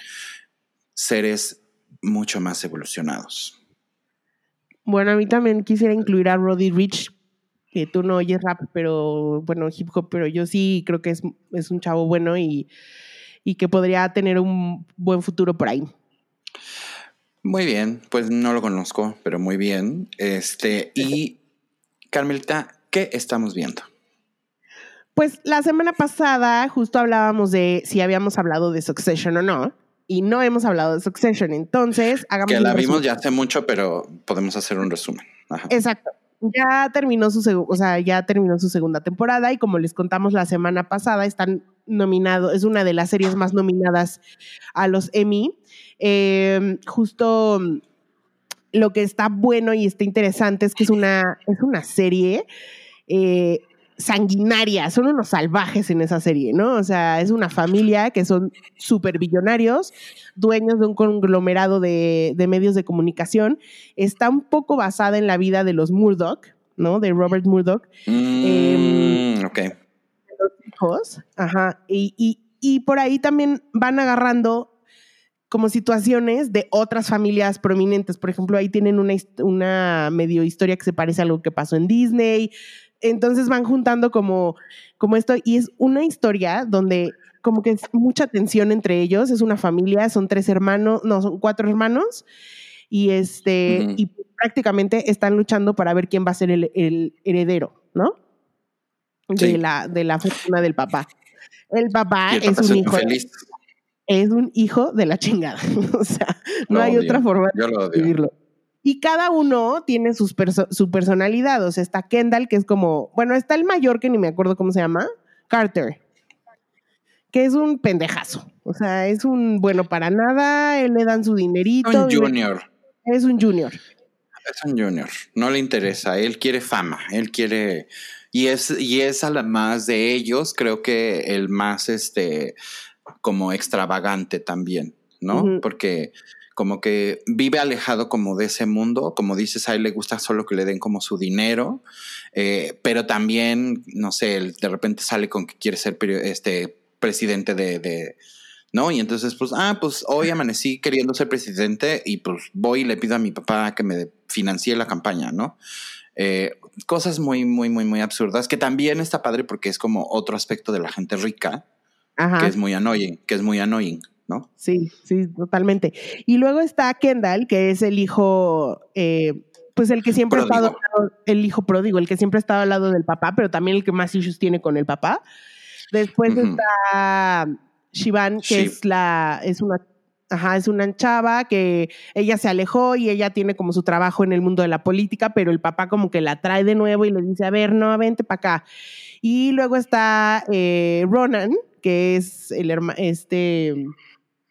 seres mucho más evolucionados. Bueno, a mí también quisiera incluir a Roddy Rich, que tú no oyes rap, pero bueno, hip hop, pero yo sí creo que es, es un chavo bueno y, y que podría tener un buen futuro por ahí. Muy bien, pues no lo conozco, pero muy bien. Este, y Carmelita, ¿qué estamos viendo? Pues la semana pasada justo hablábamos de si habíamos hablado de Succession o no, y no hemos hablado de Succession. Entonces, hagamos Que la vimos ya hace mucho, pero podemos hacer un resumen. Exacto. Ya terminó su, o sea, ya terminó su segunda temporada y como les contamos la semana pasada, están nominados, es una de las series más nominadas a los Emmy. Em, justo mm, lo que está bueno y está interesante es que es una, es una serie eh, sanguinaria, son unos salvajes en esa serie, ¿no? O sea, es una familia que son súper billonarios, dueños de un conglomerado de, medios de comunicación. Está un poco basada en la vida de los Murdoch, ¿no? De Robert Murdoch. Mm, ok. Hijos, ajá. Y, y por ahí también van agarrando como situaciones de otras familias prominentes. Por ejemplo, ahí tienen una, una medio historia que se parece a algo que pasó en Disney. Entonces van juntando como, como esto y es una historia donde como que es mucha tensión entre ellos. Es una familia, son tres hermanos, no, son cuatro hermanos y este y prácticamente están luchando para ver quién va a ser el, heredero, ¿no? De la de la fortuna del papá. El papá es un hijo es un hijo de la chingada. o sea, no hay otra forma de describirlo. Y cada uno tiene sus su personalidad. O sea, está Kendall, que es como, bueno, está el mayor, que ni me acuerdo cómo se llama, Carter, que es un pendejazo. O sea, es un bueno para nada, él le dan su dinerito. Un junior. Es un junior. Es un junior. No le interesa, él quiere fama, él quiere... Y es, y es a la más de ellos, creo que el más, este, como extravagante también, ¿no? Porque como que vive alejado como de ese mundo, como dices, a él le gusta solo que le den como su dinero, eh, pero también, no sé, de repente sale con que quiere ser este presidente de, ¿no? Y entonces, pues, ah, pues hoy amanecí queriendo ser presidente y pues voy y le pido a mi papá que me financie la campaña, ¿no? Eh, cosas muy, muy, muy, muy absurdas, que también está padre porque es como otro aspecto de la gente rica, que es muy annoying, que es muy annoying, ¿no? Sí, sí, totalmente. Y luego está Kendall, que es el hijo, eh, pues el que siempre ha estado, el hijo pródigo, el que siempre ha estado al lado del papá, pero también el que más issues tiene con el papá. Después está Shivan, que es la, es una Ajá, es una chava que ella se alejó y ella tiene como su trabajo en el mundo de la política, pero el papá como que la trae de nuevo y le dice, a ver, no, vente para acá. Y luego está eh, Ronan, que es el este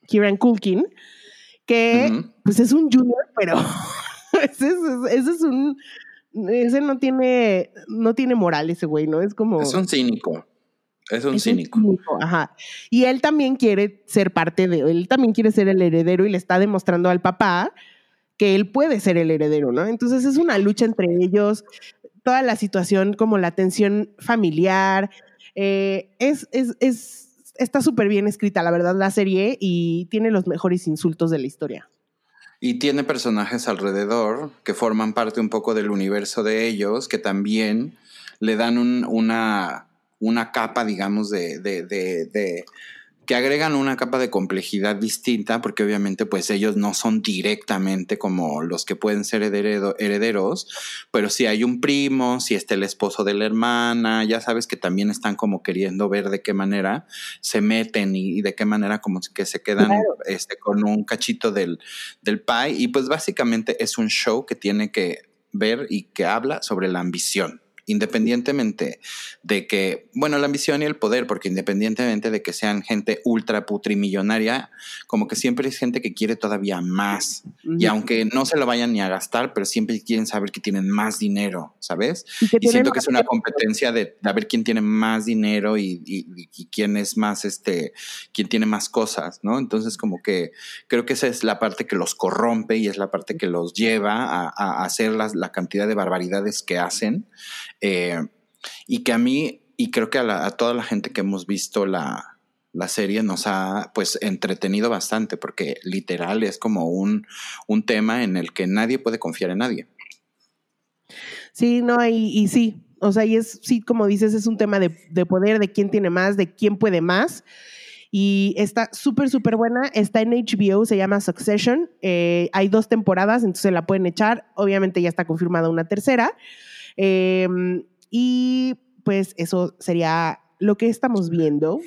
Kieran Culkin, que pues es un junior, pero ese, es un ese no tiene no tiene moral ese güey, ¿no? Es como Es un cínico. Es un cínico. Ajá. Y él también quiere ser parte de él también quiere ser el heredero y le está demostrando al papá que él puede ser el heredero, ¿no? Entonces es una lucha entre ellos toda la situación, como la tensión familiar. Eh, es, es, es, está súper bien escrita, la verdad, la serie y tiene los mejores insultos de la historia. Y tiene personajes alrededor que forman parte un poco del universo de ellos, que también le dan una, una capa, digamos, de, de, de que agregan una capa de complejidad distinta, porque obviamente pues ellos no son directamente como los que pueden ser herederos, pero si hay un primo, si está el esposo de la hermana, ya sabes que también están como queriendo ver de qué manera se meten y, de qué manera como que se quedan este, con un cachito del, del pie. Y pues básicamente es un show que tiene que ver y que habla sobre la ambición independientemente de que, bueno, la ambición y el poder, porque independientemente de que sean gente ultra putrimillonaria, como que siempre es gente que quiere todavía más. Y aunque no se lo vayan ni a gastar, pero siempre quieren saber que tienen más dinero, ¿sabes? Y, siento que es una competencia de, de, ver quién tiene más dinero y, quién es más, este, quién tiene más cosas, ¿no? Entonces, como que creo que esa es la parte que los corrompe y es la parte que los lleva a, hacer la cantidad de barbaridades que hacen. Eh, y que a mí, y creo que a, toda la gente que hemos visto la, la, serie nos ha pues entretenido bastante, porque literal es como un, un tema en el que nadie puede confiar en nadie. Sí, no, y, y sí, o sea, y es, sí, como dices, es un tema de, de poder, de quién tiene más, de quién puede más y está súper, súper buena. Está en HBO, se llama Succession. Eh, hay dos temporadas, entonces la pueden echar. Obviamente ya está confirmada una tercera. Em, y pues eso sería lo que estamos viendo.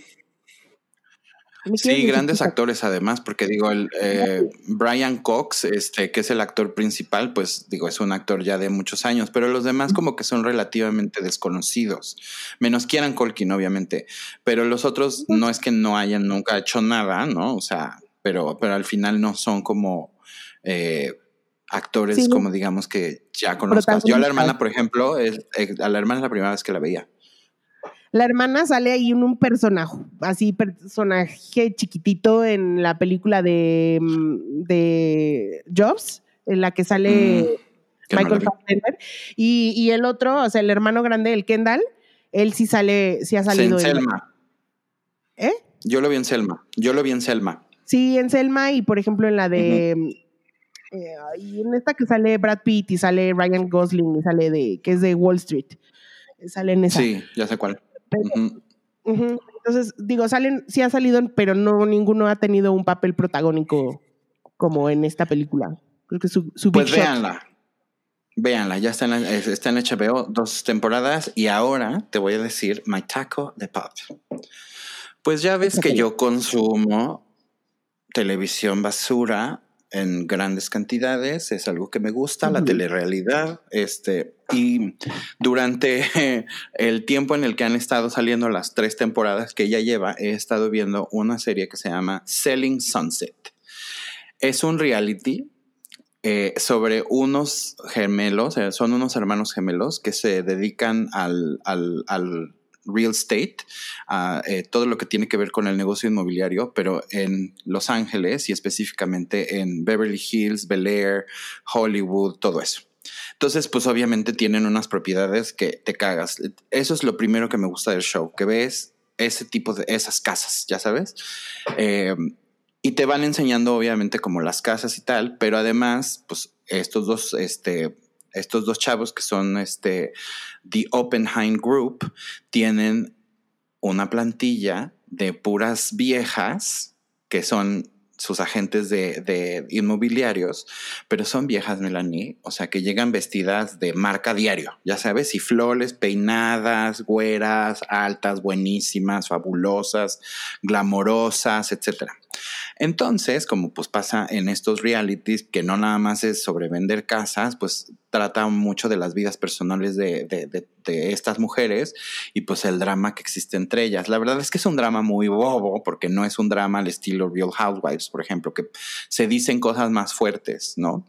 Sí, grandes actores además, porque digo, el eh, Brian Cox, este, que es el actor principal, pues digo, es un actor ya de muchos años, pero los demás como que son relativamente desconocidos, menos Kieran Colkin, obviamente, pero los otros no es que no hayan nunca hecho nada, ¿no? O sea, pero, pero al final no son como eh, actores como digamos que ya conozcas. Yo a la hermana, por ejemplo, es, eh, a la hermana es la primera vez que la veía. La hermana sale ahí en un personaje, así personaje chiquitito en la película de, mm, de Jobs, en la que sale mm, Michael Fassbender. Y, y, el otro, o sea, el hermano grande, el Kendall, él sí sale, sí ha salido. en Selma. ¿Eh? Yo lo vi en Selma. Yo lo vi en Selma. Sí, en Selma y por ejemplo en la de eh, y en esta que sale Brad Pitt y sale Ryan Gosling y sale de, que es de Wall Street. Sale en esa. Sí, ya sé cuál. Entonces, digo, salen, sí ha salido, pero no ninguno ha tenido un papel protagónico como en esta película. Creo que su, su Pues véanla. Véanla, ya está en, está en HBO dos temporadas y ahora te voy a decir My Taco de Pop. Pues ya ves que yo consumo televisión basura en grandes cantidades, es algo que me gusta, la telerrealidad, este, y durante el tiempo en el que han estado saliendo las tres temporadas que ella lleva, he estado viendo una serie que se llama Selling Sunset. Es un reality eh, sobre unos gemelos, son unos hermanos gemelos que se dedican al, al, al real estate, eh, todo lo que tiene que ver con el negocio inmobiliario, pero en Los Ángeles y específicamente en Beverly Hills, Bel Air, Hollywood, todo eso. Entonces, pues obviamente tienen unas propiedades que te cagas. Eso es lo primero que me gusta del show, que ves ese tipo de esas casas, ya sabes. Eh, y te van enseñando obviamente como las casas y tal, pero además, pues estos dos, este, estos dos chavos que son este, The Oppenheim Group, tienen una plantilla de puras viejas que son sus agentes de, inmobiliarios, pero son viejas, Melanie, o sea, que llegan vestidas de marca diario, ya sabes, y flores, peinadas, güeras, altas, buenísimas, fabulosas, glamorosas, etcétera. Entonces, como pues pasa en estos realities, que no nada más es sobre vender casas, pues trata mucho de las vidas personales de, estas mujeres y pues el drama que existe entre ellas. La verdad es que es un drama muy bobo, porque no es un drama al estilo Real Housewives, por ejemplo, que se dicen cosas más fuertes, ¿no?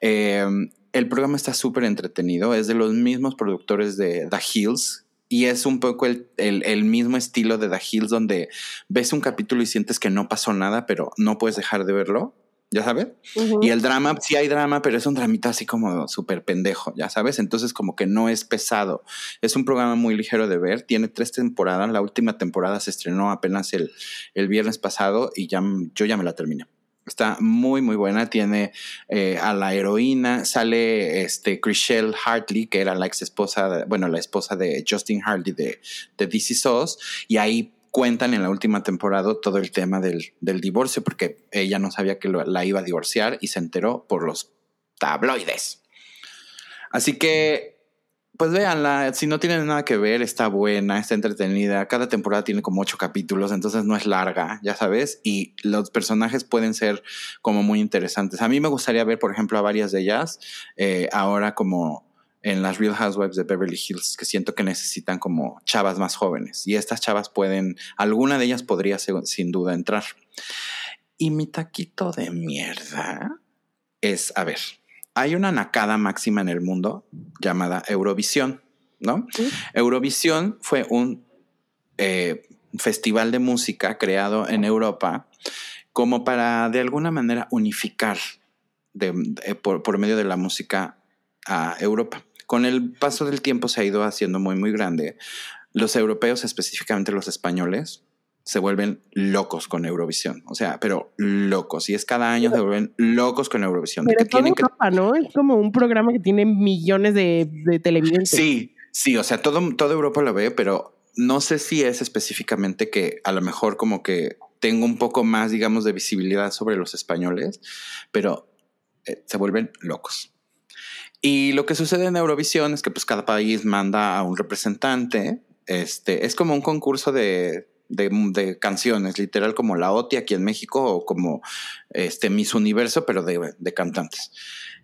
Em, el programa está súper entretenido, es de los mismos productores de The Hills, y es un poco el, el, mismo estilo de The Hills, donde ves un capítulo y sientes que no pasó nada, pero no puedes dejar de verlo. ya sabes. Y el drama, sí hay drama, pero es un dramita así como súper pendejo, ya sabes. Entonces como que no es pesado. Es un programa muy ligero de ver. Tiene tres temporadas. La última temporada se estrenó apenas el, el viernes pasado y ya, yo ya me la terminé. Está muy, muy buena. Tiene eh, a la heroína. Sale este Chriselle Hartley, que era la ex esposa, bueno, la esposa de Justin Hartley de, de DC SOS. Y ahí cuentan en la última temporada todo el tema del, del divorcio, porque ella no sabía que la iba a divorciar y se enteró por los tabloides. Así que, pues véanla, si no tienen nada que ver, está buena, está entretenida. Cada temporada tiene como ocho capítulos, entonces no es larga, ya sabes, y los personajes pueden ser como muy interesantes. A mí me gustaría ver, por ejemplo, a varias de ellas eh, ahora como en las Real Housewives de Beverly Hills que siento que necesitan como chavas más jóvenes y estas chavas pueden, alguna de ellas podría sin duda entrar. Y mi taquito de mierda es, a ver, hay una nacada máxima en el mundo llamada Eurovisión, ¿no? Eurovisión fue un eh, festival de música creado en Europa como para de alguna manera unificar por, por medio de la música a Europa con el paso del tiempo se ha ido haciendo muy, muy grande. Los europeos, específicamente los españoles, se vuelven locos con Eurovisión. O sea, pero locos. Y es cada año se vuelven locos con Eurovisión. Pero tienen Europa, ¿no? Es como un programa que tiene millones de, de televidentes. Sí, sí. O sea, todo, toda Europa lo ve, pero no sé si es específicamente que a lo mejor como que tengo un poco más, digamos, de visibilidad sobre los españoles, pero eh, se vuelven locos. Y lo que sucede en Eurovisión es que pues cada país manda a un representante. Este, es como un concurso de, de, canciones, literal como la OTI aquí en México o como este Miss Universo, pero de, de cantantes.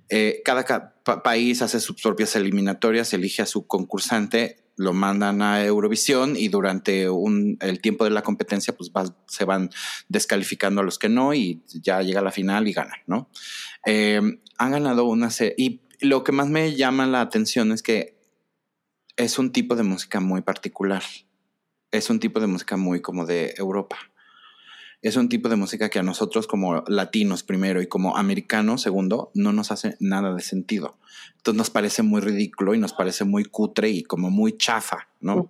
Eh, cada país hace sus propias eliminatorias, elige a su concursante, lo mandan a Eurovisión y durante un, el tiempo de la competencia pues se van descalificando a los que no y ya llega la final y ganan, ¿no? Eh, han ganado una serie y lo que más me llama la atención es que es un tipo de música muy particular. Es un tipo de música muy como de Europa. Es un tipo de música que a nosotros como latinos primero y como americanos segundo no nos hace nada de sentido. Entonces nos parece muy ridículo y nos parece muy cutre y como muy chafa, ¿no?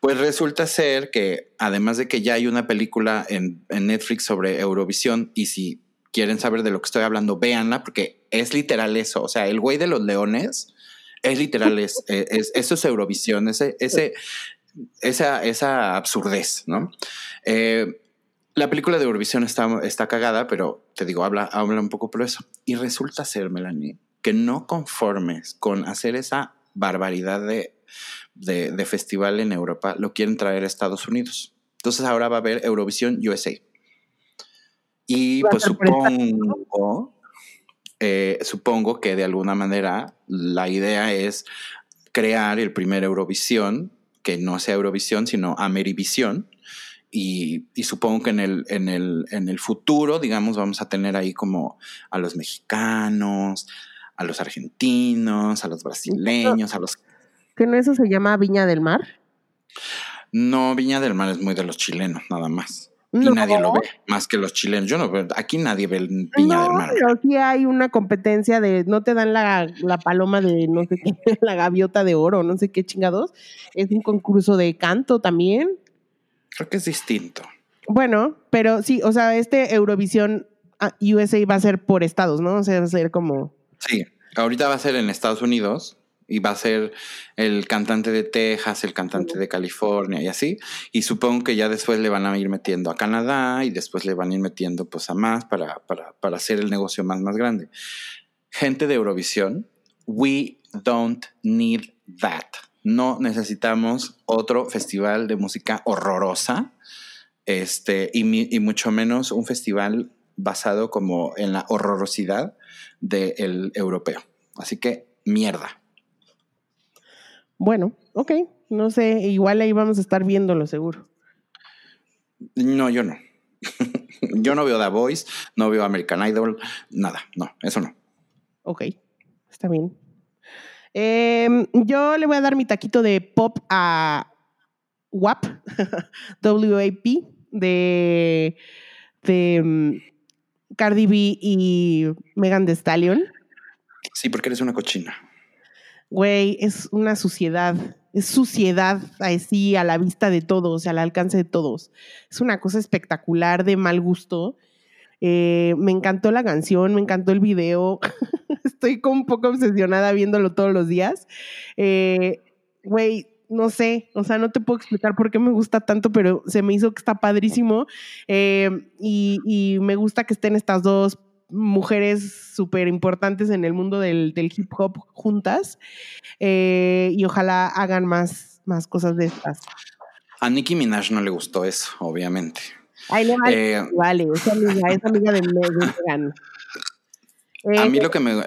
Pues resulta ser que además de que ya hay una película en, en Netflix sobre Eurovisión y si quieren saber de lo que estoy hablando, véanla, porque es literal eso. O sea, el güey de los leones es literal, es, eso es Eurovisión, ese, ese, esa, esa absurdez, ¿no? Eh, la película de Eurovisión está, está cagada, pero te digo, habla, habla un poco por eso. Y resulta ser, Melanie, que no conformes con hacer esa barbaridad de, de, de festival en Europa, lo quieren traer a Estados Unidos. Entonces ahora va a haber Eurovisión USA. Y pues supongo, eh, supongo que de alguna manera la idea es crear el primer Eurovisión, que no sea Eurovisión, sino Amerivisión. Y, y, supongo que en el, en, el, en el futuro, digamos, vamos a tener ahí como a los mexicanos, a los argentinos, a los brasileños, a los... ¿Que no eso se llama Viña del Mar? No, Viña del Mar es muy de los chilenos, nada más. Y nadie lo ve, más que los chilenos. Yo no veo, aquí nadie ve el Viña del Mar. Pero sí hay una competencia de, no te dan la, la paloma de no sé qué, la gaviota de oro, no sé qué chingados. Es un concurso de canto también. Creo que es distinto. Bueno, pero sí, o sea, este Eurovisión ah, USA va a ser por estados, ¿no? O sea, va a ser como. Sí, ahorita va a ser en Estados Unidos y va a ser el cantante de Texas, el cantante de California y así. Y supongo que ya después le van a ir metiendo a Canadá y después le van a ir metiendo pues a más para, para, para hacer el negocio más, más grande. Gente de Eurovisión, we don't need that. No necesitamos otro festival de música horrorosa este, y, y mucho menos un festival basado como en la horrorosidad del europeo. Así que mierda. Bueno, ok, no sé, igual ahí vamos a estar viéndolo seguro. No, yo no. yo no veo The Voice, no veo American Idol, nada, no, eso no. Ok, está bien. Em, yo le voy a dar mi taquito de pop a WAP, WAP, de, de, Cardi B y Megan Thee Stallion. Sí, porque eres una cochina. Güey, es una suciedad. Es suciedad así a la vista de todos, al alcance de todos. Es una cosa espectacular de mal gusto. Eh, me encantó la canción, me encantó el video. Estoy como un poco obsesionada viéndolo todos los días. Eh, güey, no sé, o sea, no te puedo explicar por qué me gusta tanto, pero se me hizo que está padrísimo. Eh, y, me gusta que estén estas dos mujeres súper importantes en el mundo del, hip hop juntas. Eh, y ojalá hagan más, más cosas de estas. A Nicki Minaj no le gustó eso, obviamente. Ay, no vale, eh, vale, es amiga, es amiga de Megan. a mí lo que me,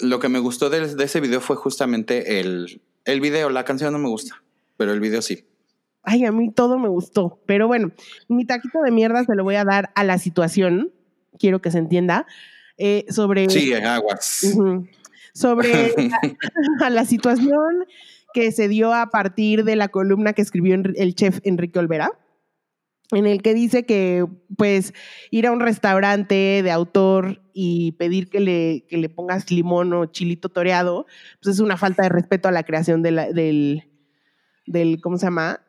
lo que me gustó de, de ese video fue justamente el, el video, la canción no me gusta, pero el video sí. Ay, a mí todo me gustó. Pero bueno, mi taquito de mierda se lo voy a dar a la situación. Quiero que se entienda. Eh, sobre. Sí, aguas. sobre la, la situación que se dio a partir de la columna que escribió el chef Enrique Olvera en el que dice que pues ir a un restaurante de autor y pedir que le, que le pongas limón o chilito toreado, pues es una falta de respeto a la creación de del, del, ¿cómo se llama?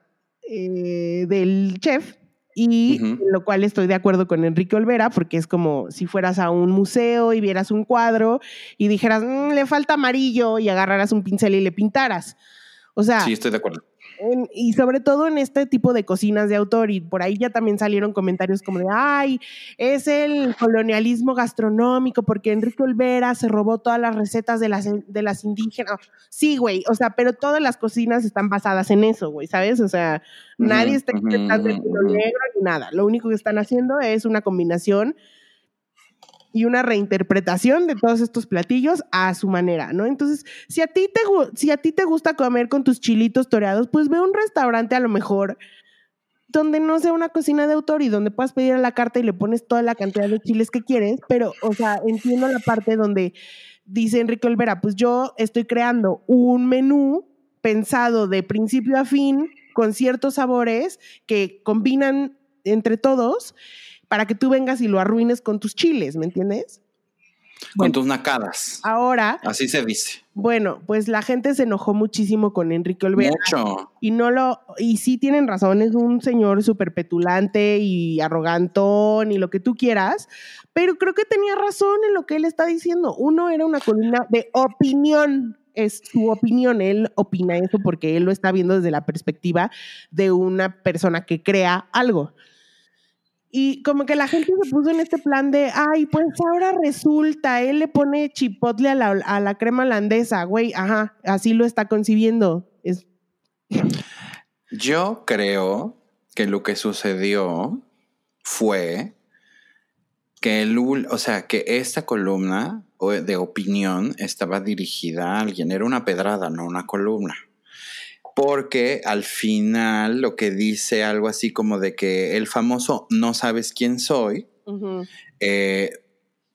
Eh, del chef. Y lo cual estoy de acuerdo con Enrique Olvera, porque es como si fueras a un museo y vieras un cuadro y dijeras, mm, le falta amarillo y agarraras un pincel y le pintaras. O sea, sí, estoy de acuerdo y sobre todo en este tipo de cocinas de autor, y por ahí ya también salieron comentarios como de, ay, es el colonialismo gastronómico porque Enrique Olvera se robó todas las recetas de las, de las indígenas. Sí, güey, o sea, pero todas las cocinas están basadas en eso, güey, ¿sabes? O sea, nadie está intentando el negro ni nada. Lo único que están haciendo es una combinación y una reinterpretación de todos estos platillos a su manera, ¿no? Entonces, si a ti te, si a ti te gusta comer con tus chilitos toreados, pues ve un restaurante a lo mejor donde no sea una cocina de autor y donde puedas pedir a la carta y le pones toda la cantidad de chiles que quieres, pero, o sea, entiendo la parte donde dice Enrique Olvera, pues yo estoy creando un menú pensado de principio a fin con ciertos sabores que combinan entre todos para que tú vengas y lo arruines con tus chiles, ¿me entiendes? Con tus nacadas. Ahora. Así se dice. Bueno, pues la gente se enojó muchísimo con Enrique Olvera. Mucho. Y no lo, y sí tienen razón, es un señor súper petulante y arrogantón y lo que tú quieras, pero creo que tenía razón en lo que él está diciendo. Uno era una columna de opinión, es su opinión, él opina eso porque él lo está viendo desde la perspectiva de una persona que crea algo. Y como que la gente se puso en este plan de, ay, pues ahora resulta, él le pone chipotle a la, crema holandesa, güey, ajá, así lo está concibiendo. Es... Yo creo que lo que sucedió fue que el, o sea, que esta columna de opinión estaba dirigida a alguien, era una pedrada, no una columna porque al final lo que dice algo así como de que el famoso no sabes quién soy, eh,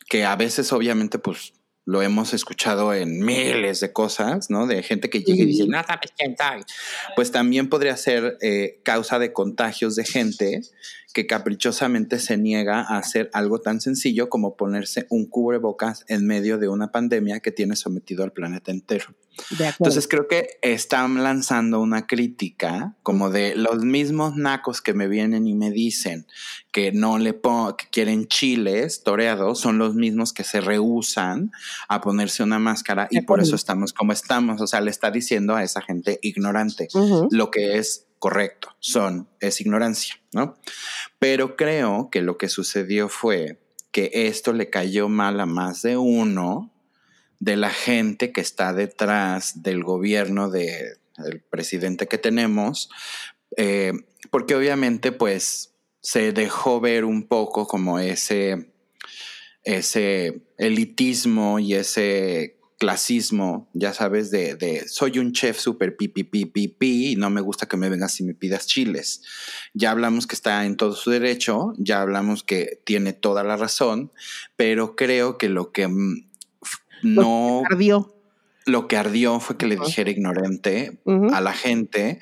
que a veces obviamente pues lo hemos escuchado en miles de cosas, ¿no? De gente que llega y dice, no sabes quién soy. Pues también podría ser eh, causa de contagios de gente que caprichosamente se niega a hacer algo tan sencillo como ponerse un cubrebocas en medio de una pandemia que tiene sometido al planeta entero. Entonces creo que están lanzando una crítica como de los mismos nacos que me vienen y me dicen que no le que quieren chiles toreados, son los mismos que se rehusan a ponerse una máscara y por eso estamos como estamos. O sea, le está diciendo a esa gente ignorante lo que es correcto, son, es ignorancia, ¿no? Pero creo que lo que sucedió fue que esto le cayó mal a más de uno de la gente que está detrás del gobierno del presidente que tenemos, eh, porque obviamente pues se dejó ver un poco como ese, ese elitismo y ese clasismo, ya sabes, de, soy un chef súper pipi, pipi, pipi, y no me gusta que me vengas y me pidas chiles. Ya hablamos que está en todo su derecho, ya hablamos que tiene toda la razón, pero creo que lo que mm, no... Lo que ardió. Lo que ardió fue que le dijera ignorante a la gente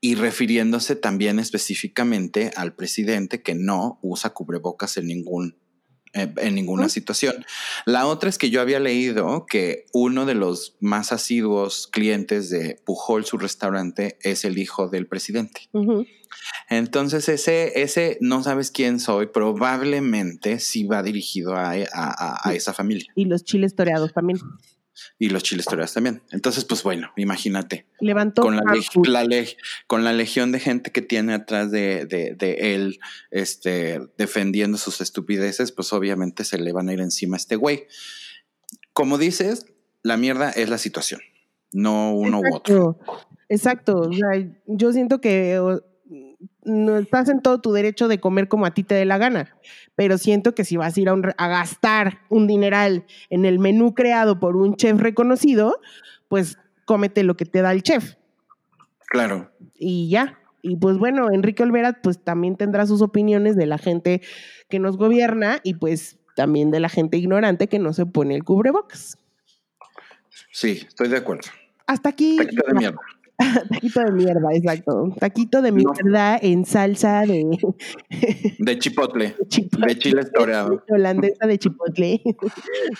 y refiriéndose también específicamente al presidente que no usa cubrebocas en ningún en ninguna situación. La otra es que yo había leído que uno de los más asiduos clientes de Pujol, su restaurante, es el hijo del presidente. Entonces, ese, ese no sabes quién soy, probablemente sí va dirigido a, a esa familia. Y los chiles toreados también y los chiles toreados también. Entonces, pues bueno, imagínate. Levantó con la, con la legión de gente que tiene atrás de, de, él, este, defendiendo sus estupideces, pues obviamente se le van a ir encima a este güey. Como dices, la mierda es la situación, no uno u otro. Exacto. yo siento que no estás en todo tu derecho de comer como a ti te dé la gana, pero siento que si vas a ir a, a, gastar un dineral en el menú creado por un chef reconocido, pues cómete lo que te da el chef. Claro. Y ya. Y pues bueno, Enrique Olvera pues también tendrá sus opiniones de la gente que nos gobierna y pues también de la gente ignorante que no se pone el cubrebocas. Sí, estoy de acuerdo. Hasta aquí. de mierda. Taquito de mierda, exacto. Taquito de mierda en salsa de... De chipotle. De, chile toreado. Holandesa de chipotle.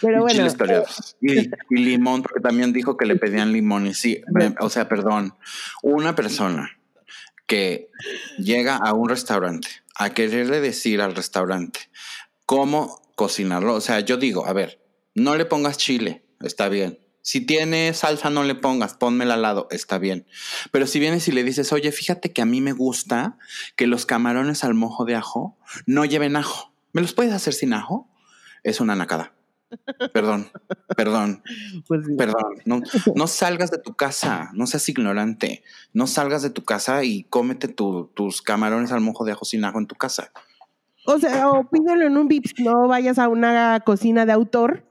Pero bueno. Chiles toreados. Y, limón, porque también dijo que le pedían limón. Y sí, o sea, perdón. Una persona que llega a un restaurante a quererle decir al restaurante cómo cocinarlo. O sea, yo digo, a ver, no le pongas chile, está bien. Si tiene salsa, no le pongas, pónmela al lado, está bien. Pero si vienes y le dices, oye, fíjate que a mí me gusta que los camarones al mojo de ajo no lleven ajo. ¿Me los puedes hacer sin ajo? Es una nacada. Perdón, perdón, pues perdón. No, no, salgas de tu casa, no seas ignorante. No salgas de tu casa y cómete tus camarones al mojo de ajo sin ajo en tu casa. O sea, o pídelo en un Vips, no vayas a una cocina de autor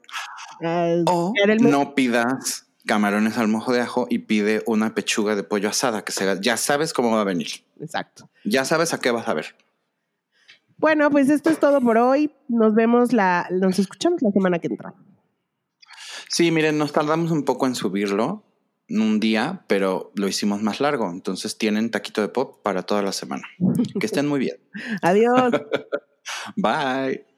o no pidas camarones al mojo de ajo y pide una pechuga de pollo asada, que se, ya sabes cómo va a venir. Exacto. Ya sabes a qué vas a ver. Bueno, pues esto es todo por hoy. Nos vemos la, nos escuchamos la semana que entra. Sí, miren, nos tardamos un poco en subirlo un día, pero lo hicimos más largo. Entonces tienen taquito de pop para toda la semana. Que estén muy bien. Adiós. Bye.